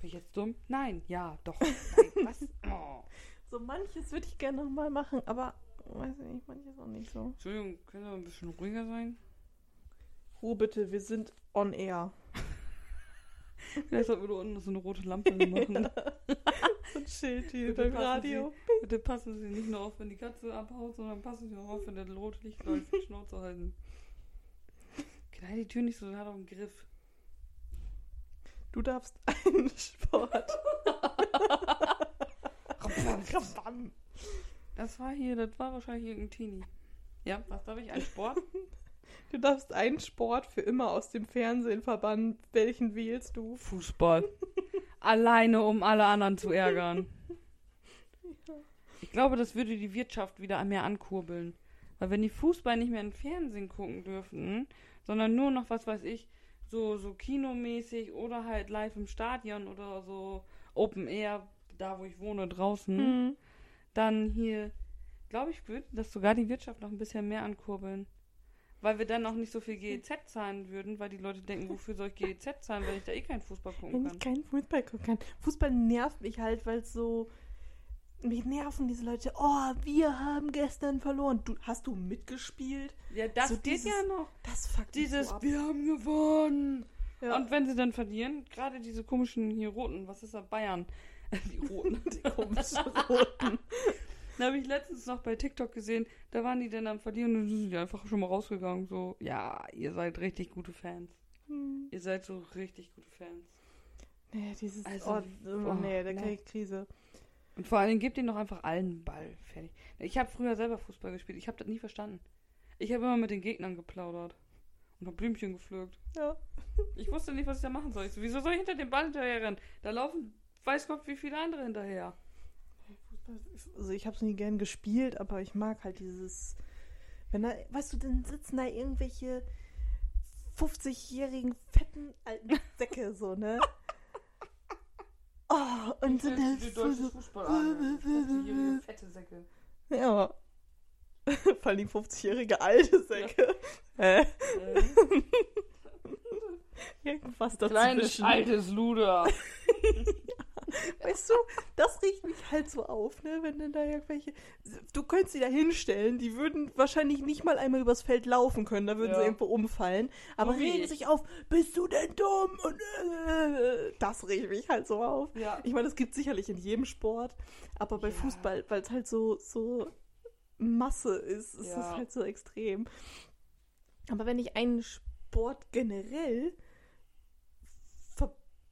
Bin ich jetzt dumm? Nein, ja, doch. Nein, was? Oh. So manches würde ich gerne nochmal machen, aber weiß ich nicht, manches auch nicht so. Entschuldigung, können wir ein bisschen ruhiger sein? Ruhe bitte, wir sind on air. Vielleicht sollten wir da unten so eine rote Lampe machen. So ein Schild hier Bitte beim Radio. Bitte passen Sie nicht nur auf, wenn die Katze abhaut, sondern passen Sie auch auf, wenn der rote Licht läuft, die Schnauze halten. Knall die Tür nicht so, dann hat er einen Griff. Du darfst einen Sport. Das war hier, das war wahrscheinlich irgendein Teenie. Ja, was darf ich? Ein Sport? Du darfst einen Sport für immer aus dem Fernsehen verbannen. Welchen wählst du? Fußball. Alleine, um alle anderen zu ärgern. Ich glaube, das würde die Wirtschaft wieder mehr ankurbeln. Weil wenn die Fußball nicht mehr im Fernsehen gucken dürften, sondern nur noch, was weiß ich, so, so kinomäßig oder halt live im Stadion oder so Open Air, da wo ich wohne, draußen, Hm. dann hier, glaube ich, würde das sogar die Wirtschaft noch ein bisschen mehr ankurbeln. Weil wir dann auch nicht so viel GEZ zahlen würden, weil die Leute denken, wofür soll ich GEZ zahlen, wenn ich da eh keinen Fußball gucken Wenn kann. ich keinen Fußball gucken kann. Fußball nervt mich halt, weil es so. Mich nerven diese Leute. Oh, wir haben gestern verloren. Du, hast du mitgespielt? Ja, das So geht dieses- ja noch. Das fuckt Dieses, so wir haben gewonnen. Ja. Und wenn sie dann verlieren, gerade diese komischen hier roten, was ist da, Bayern? Die roten. die komischen Roten. da habe ich letztens noch bei TikTok gesehen, da waren die dann am Verlieren und dann sind die einfach schon mal rausgegangen. So, ja, ihr seid richtig gute Fans. Hm. Ihr seid so richtig gute Fans. Nee, dieses. Also, oh, oh, oh, nee, da nee. krieg ich Krise. Und vor allen Dingen gebt ihnen doch einfach allen Ball. Fertig. Ich habe früher selber Fußball gespielt. Ich habe das nie verstanden. Ich habe immer mit den Gegnern geplaudert. Und habe Blümchen gepflückt. Ja. Ich wusste nicht, was ich da machen soll. Ich so, wieso soll ich hinter dem Ball hinterher rennen? Da laufen, weiß Gott, wie viele andere hinterher. Also ich habe es nie gern gespielt, aber ich mag halt dieses, wenn da, weißt du, dann sitzen da irgendwelche 50-jährigen fetten alten Säcke so, ne? Oh, und sind da die so, deutsche so Fußball an. 50-jährige fette Säcke. ja. Vor allem 50-jährige alte Säcke. Hä? Äh, Irgendwas kleines, dazwischen. altes Luder. Weißt du, das regt mich halt so auf, ne? Wenn dann da irgendwelche. Du könntest sie da hinstellen, die würden wahrscheinlich nicht mal einmal übers Feld laufen können, da würden Ja. sie irgendwo umfallen. Aber wie regen ich. sich auf, bist du denn dumm? Und äh, das regt mich halt so auf. Ja. Ich meine, das gibt sicherlich in jedem Sport, aber bei Ja. Fußball, weil es halt so, so Masse ist, ist das halt so extrem. Aber wenn ich einen Sport generell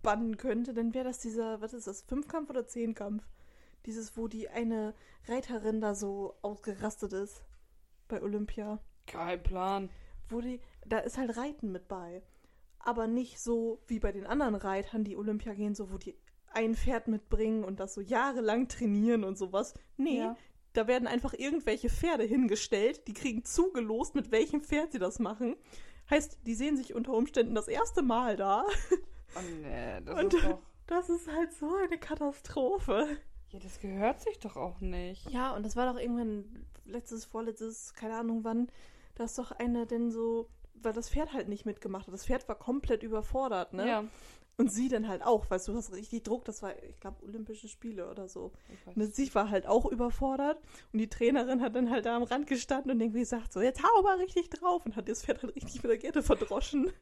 verbannen könnte, dann wäre das dieser, was ist das, Fünfkampf oder Zehnkampf? Dieses, wo die eine Reiterin da so ausgerastet ist bei Olympia. Kein Plan. Wo die, da ist halt Reiten mit bei. Aber nicht so wie bei den anderen Reitern, die Olympia gehen, so wo die ein Pferd mitbringen und das so jahrelang trainieren und sowas. Nee, Ja. da werden einfach irgendwelche Pferde hingestellt, die kriegen zugelost, mit welchem Pferd sie das machen. Heißt, die sehen sich unter Umständen das erste Mal da. Oh nee, das Und- ist doch. Das ist halt so eine Katastrophe. Ja, das gehört sich doch auch nicht. Ja, und das war doch irgendwann letztes, vorletztes, keine Ahnung wann, da ist doch einer denn so, weil das Pferd halt nicht mitgemacht hat. Das Pferd war komplett überfordert, ne? Ja. Und sie dann halt auch, weißt du, was richtig Druck, das war, ich glaube, Olympische Spiele oder so. Und sie war halt auch überfordert und die Trainerin hat dann halt da am Rand gestanden und irgendwie gesagt, so, jetzt hau mal richtig drauf und hat das Pferd halt richtig mit der Gerte verdroschen.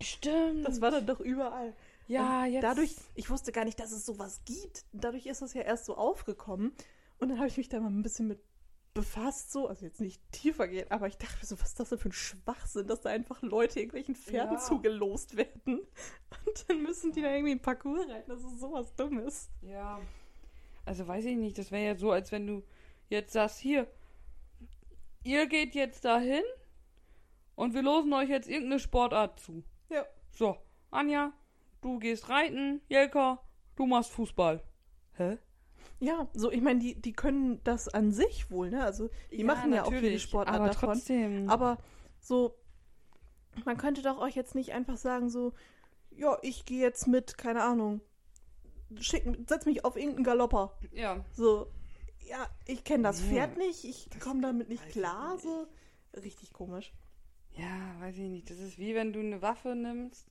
Stimmt. Das war dann doch überall. ja, und jetzt. Dadurch, ich wusste gar nicht, dass es sowas gibt. Dadurch ist das ja erst so aufgekommen. Und dann habe ich mich da mal ein bisschen mit befasst, so, also jetzt nicht tiefer gehen, aber ich dachte mir so, was ist das denn für ein Schwachsinn, dass da einfach Leute irgendwelchen Pferden Ja. zugelost werden. Und dann müssen die da irgendwie einen Parcours reiten. Das ist sowas Dummes. Ja. Also weiß ich nicht, das wäre ja so, als wenn du jetzt sagst, hier, ihr geht jetzt dahin und wir losen euch jetzt irgendeine Sportart zu. Ja. So, Anja, du gehst reiten, Jelka, du machst Fußball. Hä? Ja, so, ich meine, die, die können das an sich wohl, ne? Also, die machen ja auch jede Sportart aber davon. trotzdem. Aber so, man könnte doch euch jetzt nicht einfach sagen, so, ja, ich gehe jetzt mit, keine Ahnung, schick, setz mich auf irgendeinen Galopper. ja. So, ja, ich kenne das Pferd nicht, ich komme damit nicht klar, nicht. so. Richtig komisch. Ja, weiß ich nicht. Das ist wie wenn du eine Waffe nimmst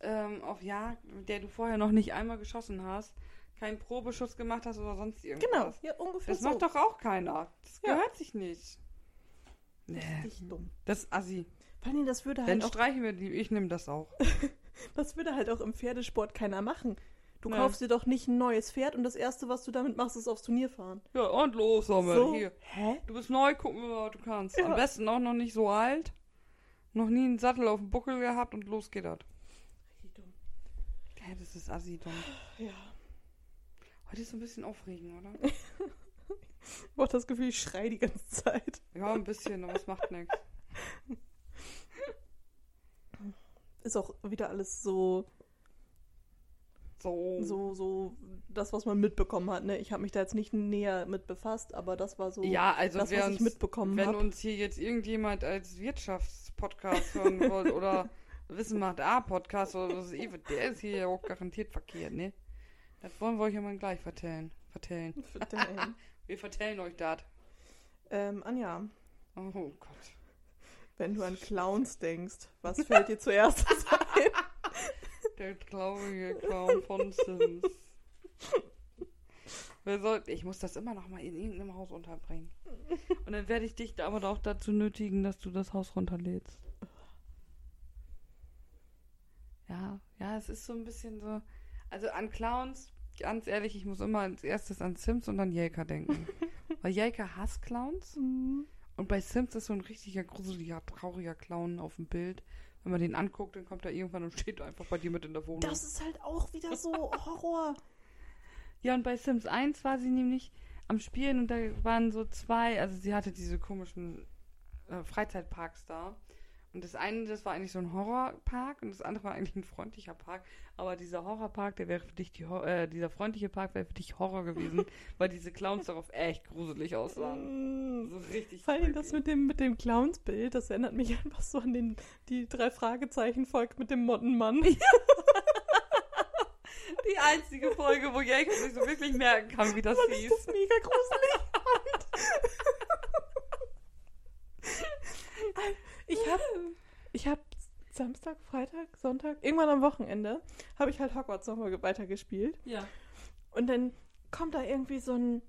ähm, auf Jagd, mit der du vorher noch nicht einmal geschossen hast, keinen Probeschuss gemacht hast oder sonst irgendwas. Genau, ja, ungefähr Das so. macht doch auch keiner. Das Ja. gehört sich nicht. Nee. Richtig dumm. Das ist assi. Vor allem, das würde Dann halt auch, streichen wir die. Ich nehme das auch. das würde halt auch im Pferdesport keiner machen. Du Nee. kaufst dir doch nicht ein neues Pferd und das erste, was du damit machst, ist aufs Turnier fahren. Ja, und los, Sommer. So, Hier. hä? Du bist neu, gucken wir mal, was du kannst. Ja. Am besten auch noch nicht so alt. Noch nie einen Sattel auf dem Buckel gehabt und los geht das. Richtig dumm. Ja, das ist assi dumm. Ja. Heute ist so ein bisschen aufregend, oder? Ich habe das Gefühl, ich schreie die ganze Zeit. Ja, ein bisschen, aber es macht nichts. Ist auch wieder alles so, So. so, so, das, was man mitbekommen hat. Ne? Ich habe mich da jetzt nicht näher mit befasst, aber das war so Ja, also das, was uns, ich mitbekommen wenn habe. uns hier jetzt irgendjemand als Wirtschaftspodcast hören wollt oder Wissen macht A Podcast oder was ich, der ist hier ja auch garantiert verkehrt, ne? Das wollen wir euch ja mal gleich vertellen. Vertellen. Verdammt. Wir vertellen euch das. ähm, Anja, Oh Gott. wenn du an Clowns denkst, was fällt dir zuerst ein? Der traurige Clown von Sims. Wer soll, ich muss das immer noch mal in irgendeinem Haus unterbringen. Und dann werde ich dich da aber auch dazu nötigen, dass du das Haus runterlädst. Ja, ja, es ist so ein bisschen so. Also an Clowns, ganz ehrlich, ich muss immer als erstes an Sims und an Jelka denken. Weil Jelka hasst Clowns. Und bei Sims ist so ein richtiger, gruseliger, trauriger Clown auf dem Bild. Wenn man den anguckt, dann kommt er irgendwann und steht einfach bei dir mit in der Wohnung. Das ist halt auch wieder so Horror. Ja, und bei Sims 1 war sie nämlich am Spielen und da waren so zwei, also sie hatte diese komischen äh, Freizeitparks da. Und das eine, das war eigentlich so ein Horrorpark und das andere war eigentlich ein freundlicher Park. Aber dieser Horrorpark, der wäre für dich die Hor äh, dieser freundliche Park wäre für dich Horror gewesen, weil diese Clowns darauf echt gruselig aussahen. So richtig. Vor allem das mit dem, mit dem Clownsbild, das erinnert mich einfach so an den, die drei Fragezeichen-Folge mit dem Mottenmann. Die einzige Folge, wo Jelka sich so wirklich merken kann, wie das Weil ich hieß. das mega gruselig fand. ich hab, ich hab Samstag, Freitag, Sonntag, irgendwann am Wochenende, habe ich halt Hogwarts nochmal weitergespielt. Ja. Und dann kommt da irgendwie so ein,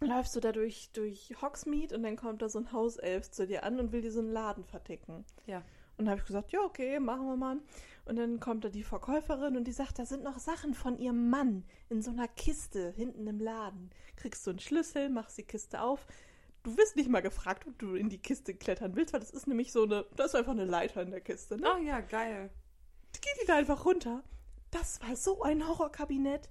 läufst du da durch, durch Hogsmeade und dann kommt da so ein Hauself zu dir an und will dir so einen Laden verticken. Ja. Und dann habe ich gesagt, ja, okay, machen wir mal. Und dann kommt da die Verkäuferin und die sagt, da sind noch Sachen von ihrem Mann in so einer Kiste hinten im Laden. Kriegst du einen Schlüssel, machst die Kiste auf. Du wirst nicht mal gefragt, ob du in die Kiste klettern willst, weil das ist nämlich so eine, da ist einfach eine Leiter in der Kiste, ne? Oh ja, geil. geht die da einfach runter. Das war so ein Horrorkabinett.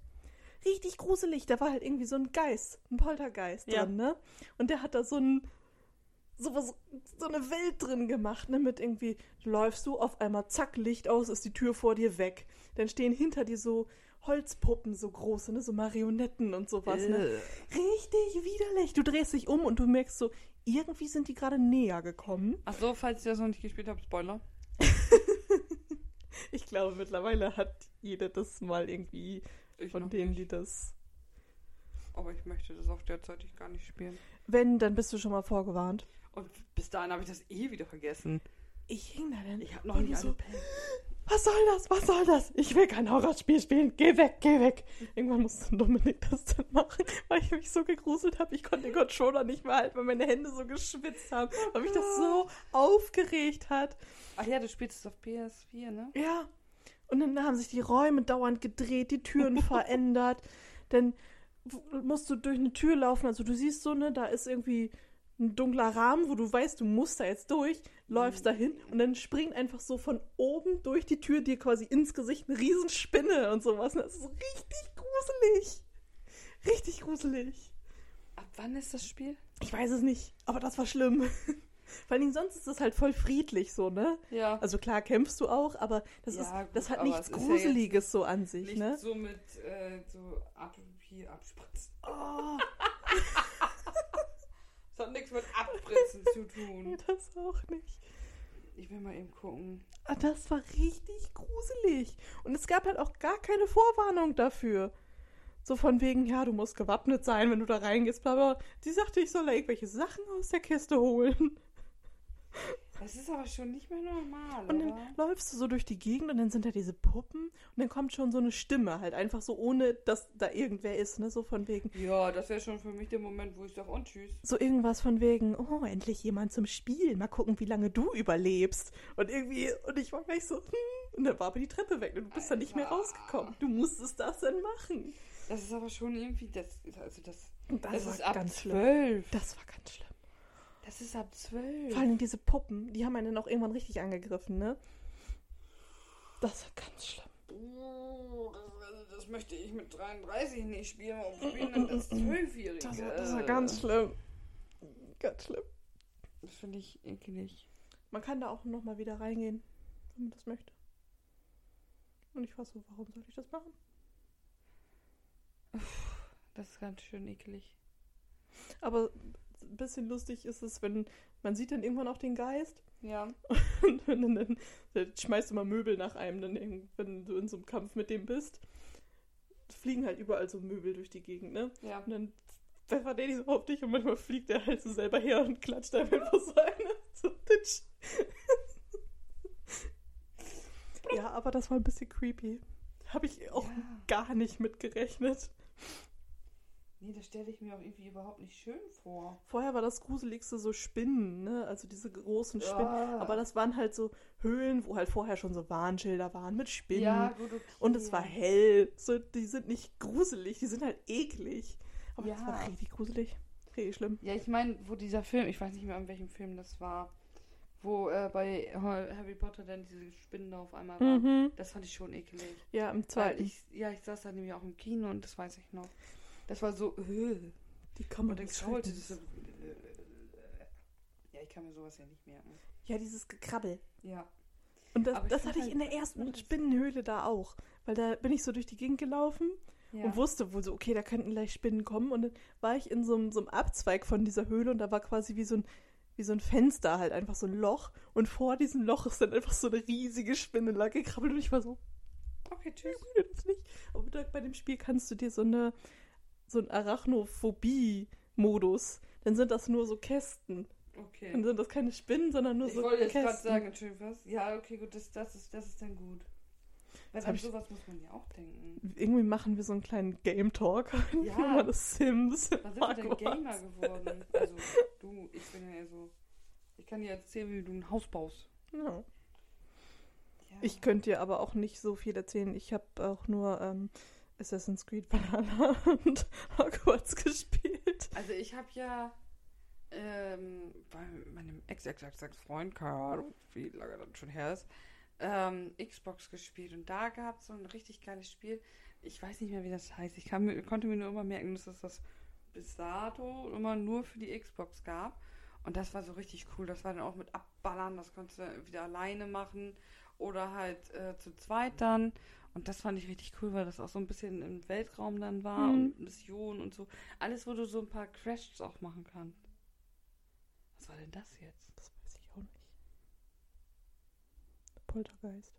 Richtig gruselig. Da war halt irgendwie so ein Geist, ein Poltergeist Ja. drin, ne? Und der hat da so ein sowas, so eine Welt drin gemacht, ne? Mit irgendwie, läufst du, auf einmal zack, Licht aus, ist die Tür vor dir weg. Dann stehen hinter dir so Holzpuppen, so große, ne? so Marionetten und sowas. Ne? Richtig widerlich. Du drehst dich um und du merkst so, irgendwie sind die gerade näher gekommen. Achso, falls ihr das noch nicht gespielt habt, Spoiler. Ich glaube, mittlerweile hat jeder das mal irgendwie Ich von denen, nicht. die das. Aber ich möchte das auch derzeitig gar nicht spielen. Wenn, dann bist du schon mal vorgewarnt. Und bis dahin habe ich das eh wieder vergessen. Ich hing da denn. Ich habe noch nicht so, alle Pen. Was soll das? Was soll das? Ich will kein Horrorspiel spielen. Geh weg, geh weg. Irgendwann musste Dominik das dann machen, weil ich mich so gegruselt habe. Ich konnte den Controller nicht mehr halten, weil meine Hände so geschwitzt haben, weil mich das so aufgeregt hat. Ach ja, du spielst es auf PS4, ne? Ja. Und dann haben sich die Räume dauernd gedreht, die Türen verändert. Dann w- musst du durch eine Tür laufen. Also du siehst so, ne, da ist irgendwie ein dunkler Rahmen, wo du weißt, du musst da jetzt durch, läufst dahin und dann springt einfach so von oben durch die Tür dir quasi ins Gesicht eine Riesenspinne und sowas. Und das ist richtig gruselig. Richtig gruselig. Ab wann ist das Spiel? Ich weiß es nicht, aber das war schlimm. Vor Dingen sonst ist das halt voll friedlich so, ne? Ja. Also klar kämpfst du auch, aber das, Ja, ist, gut, das hat aber nichts es ist ja Gruseliges so an sich, nicht ne? so mit äh, so ab, hier abspritzen. Oh, Das hat nichts mit Abspritzen zu nee, tun. das auch nicht. Ich will mal eben gucken. Ah, Das war richtig gruselig. Und es gab halt auch gar keine Vorwarnung dafür. So von wegen, ja, du musst gewappnet sein, wenn du da reingehst, bla bla. Die sagte, ich soll da irgendwelche Sachen aus der Kiste holen. Das ist aber schon nicht mehr normal, Und dann oder? läufst du so durch die Gegend und dann sind da diese Puppen und dann kommt schon so eine Stimme halt einfach so, ohne dass da irgendwer ist, ne? So von wegen, Ja, das wäre schon für mich der Moment, wo ich sage, und tschüss. so irgendwas von wegen, oh, endlich jemand zum Spielen. Mal gucken, wie lange du überlebst. Und irgendwie, und ich war gleich so, hm. Und dann war aber die Treppe weg und du bist dann nicht mehr rausgekommen. Du musstest das dann machen. Das ist aber schon irgendwie, das, also das, das, war ist ab ganz schlimm. zwölf. Das war ganz schlimm. Das ist ab zwölf. Vor allem diese Puppen, die haben einen auch irgendwann richtig angegriffen, ne? Das war ganz schlimm. Oh, das, das möchte ich mit 33 nicht spielen. Warum spielen denn das Zwölfjährige? Das war, das war ganz schlimm. Ganz schlimm. Das finde ich eklig. Man kann da auch noch mal wieder reingehen, wenn man das möchte. Und ich war so, warum soll ich das machen? Das ist ganz schön eklig. Aber ein bisschen lustig ist es, wenn man sieht dann irgendwann auch den Geist Ja. und dann, dann, dann schmeißt du mal Möbel nach einem, dann wenn du in so einem Kampf mit dem bist. Fliegen halt überall so Möbel durch die Gegend, ne? Ja. Und dann pfeffert der die so auf dich und manchmal fliegt der halt so selber her und klatscht einfach so eine. So, titsch. ja, aber das war ein bisschen creepy. Habe ich auch Ja. gar nicht mit gerechnet. Nee, das stelle ich mir auch irgendwie überhaupt nicht schön vor. Vorher war das Gruseligste so Spinnen, ne? Also diese großen Spinnen. Ja. Aber das waren halt so Höhlen, wo halt vorher schon so Warnschilder waren mit Spinnen. Ja, gut, okay. Und es war hell. So, die sind nicht gruselig, die sind halt eklig. Aber das Ja. war richtig gruselig. Richtig schlimm. Ja, ich meine, wo dieser Film, ich weiß nicht mehr, an welchem Film das war, wo äh, bei Harry Potter dann diese Spinnen da auf einmal waren. Mhm. Das fand ich schon eklig. Ja, im zweiten. ich, ja, ich saß da nämlich auch im Kino und das weiß ich noch. Das war so, äh, die kann man nicht kraulte schütteln. das so. Äh, ja, ich kann mir sowas ja nicht merken. Ja, dieses Gekrabbel. Ja. Und das, ich das hatte ich halt- in der ersten Spinnenhöhle da auch. Weil da bin ich so durch die Gegend gelaufen ja. und wusste wohl so, okay, da könnten gleich Spinnen kommen. Und dann war ich in so einem, so einem Abzweig von dieser Höhle und da war quasi wie so ein, wie so ein Fenster halt, einfach so ein Loch. Und vor diesem Loch ist dann einfach so eine riesige Spinne lang gekrabbelt und ich war so, okay, tschüss. ich will das nicht. Aber bei dem Spiel kannst du dir so eine, so ein Arachnophobie-Modus. Dann sind das nur so Kästen. Okay. Dann sind das keine Spinnen, sondern nur Ich so wollte jetzt Kästen. gerade sagen, Entschuldigung, was? Ja, okay, gut, das, das, ist, das ist dann gut. Weil an ich- sowas muss man ja auch denken. Irgendwie machen wir so einen kleinen Game Talk. Ja. Immer das Sims. Wann sind wir denn. Gamer geworden? Also, du, ich bin ja eher so. Ich kann dir erzählen, wie du ein Haus baust. Ja. Ja. Ich könnte dir aber auch nicht so viel erzählen. Ich habe auch nur ähm, Assassin's Creed Banana und Hogwarts gespielt. Also, ich habe ja ähm, bei meinem Ex-Ex-Ex-Freund, keine Ahnung, wie lange das schon her ist, ähm, Xbox gespielt. Und da gab es so ein richtig geiles Spiel. Ich weiß nicht mehr, wie das heißt. Ich kann, konnte mir nur immer merken, dass es das bis dato immer nur für die Xbox gab. Und das war so richtig cool. Das war dann auch mit Abballern. Das konntest du wieder alleine machen oder halt äh, zu zweit dann. Und das fand ich richtig cool, weil das auch so ein bisschen im Weltraum dann war Mhm. und Mission und so. Alles, wo du so ein paar Crashs auch machen kannst. Was war denn das jetzt? Das weiß ich auch nicht. Poltergeist.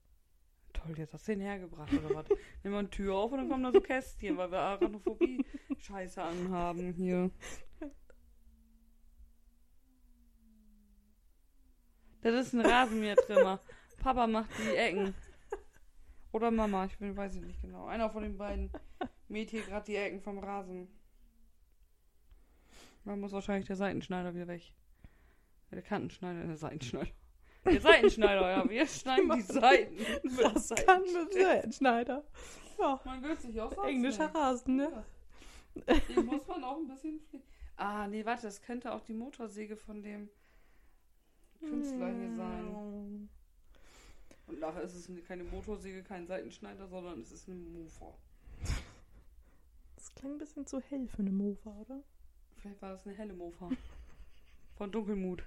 Toll, jetzt hast du den hergebracht oder was? Nehmen wir eine Tür auf und dann kommen da so Kästchen, weil wir Arachnophobie-Scheiße anhaben hier. Das ist ein Rasenmähertrimmer. Papa macht die Ecken. Oder Mama, ich bin, weiß ich nicht genau. Einer von den beiden mäht hier gerade die Ecken vom Rasen. Man muss wahrscheinlich der Seitenschneider wieder weg. Der Kantenschneider, der Seitenschneider. Der Seitenschneider, ja. Wir schneiden die Seiten. Was kann mit Seitenschneider? Ja, Man gehört sich auch englischer. Rasen, ne? Ja. Den muss man auch ein bisschen. Ah, nee, warte, das könnte auch die Motorsäge von dem Künstler hier sein. Und nachher ist es keine Motorsäge, kein Seitenschneider, sondern es ist eine Mofa. Das klang ein bisschen zu hell für eine Mofa, oder? Vielleicht war das eine helle Mofa. Von Dunkelmut.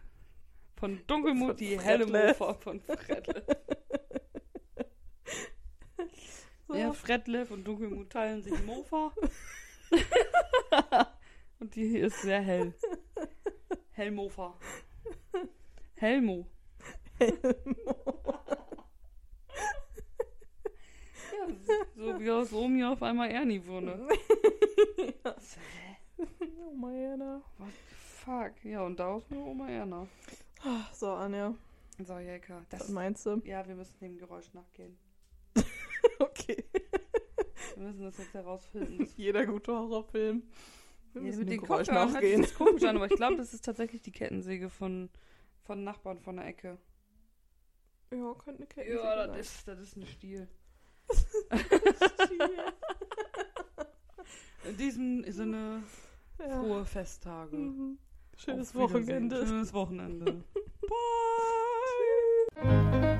Von Dunkelmut Von die helle Fredlev. Mofa von Fredlev. So. Ja, Fredlev und Dunkelmut teilen sich Mofa. und die hier ist sehr hell. Hellmofa. Helmo. Ja, so wie aus Omi auf einmal Ernie wurde. Hä? oh, Mariana. What the fuck? Ja, und daraus nur Oma Erna. Ah, So, Anja, So, was Das, meinst du? ja, wir müssen dem Geräusch nachgehen. Okay. Wir müssen das jetzt herausfinden. Jeder gute Horrorfilm. Wir Ja, müssen mit dem Geräusch Kopfhörern nachgehen. das komisch an, aber ich glaube, das ist tatsächlich die Kettensäge von, von Nachbarn von der Ecke. Ja, könnte eine Kettensäge Ja, sein. das ist, das ist ein Stiel. In diesem Sinne, ja. frohe Festtage. Mhm. Schönes Wochenende. Schönes Wochenende. Bye. Tschüss.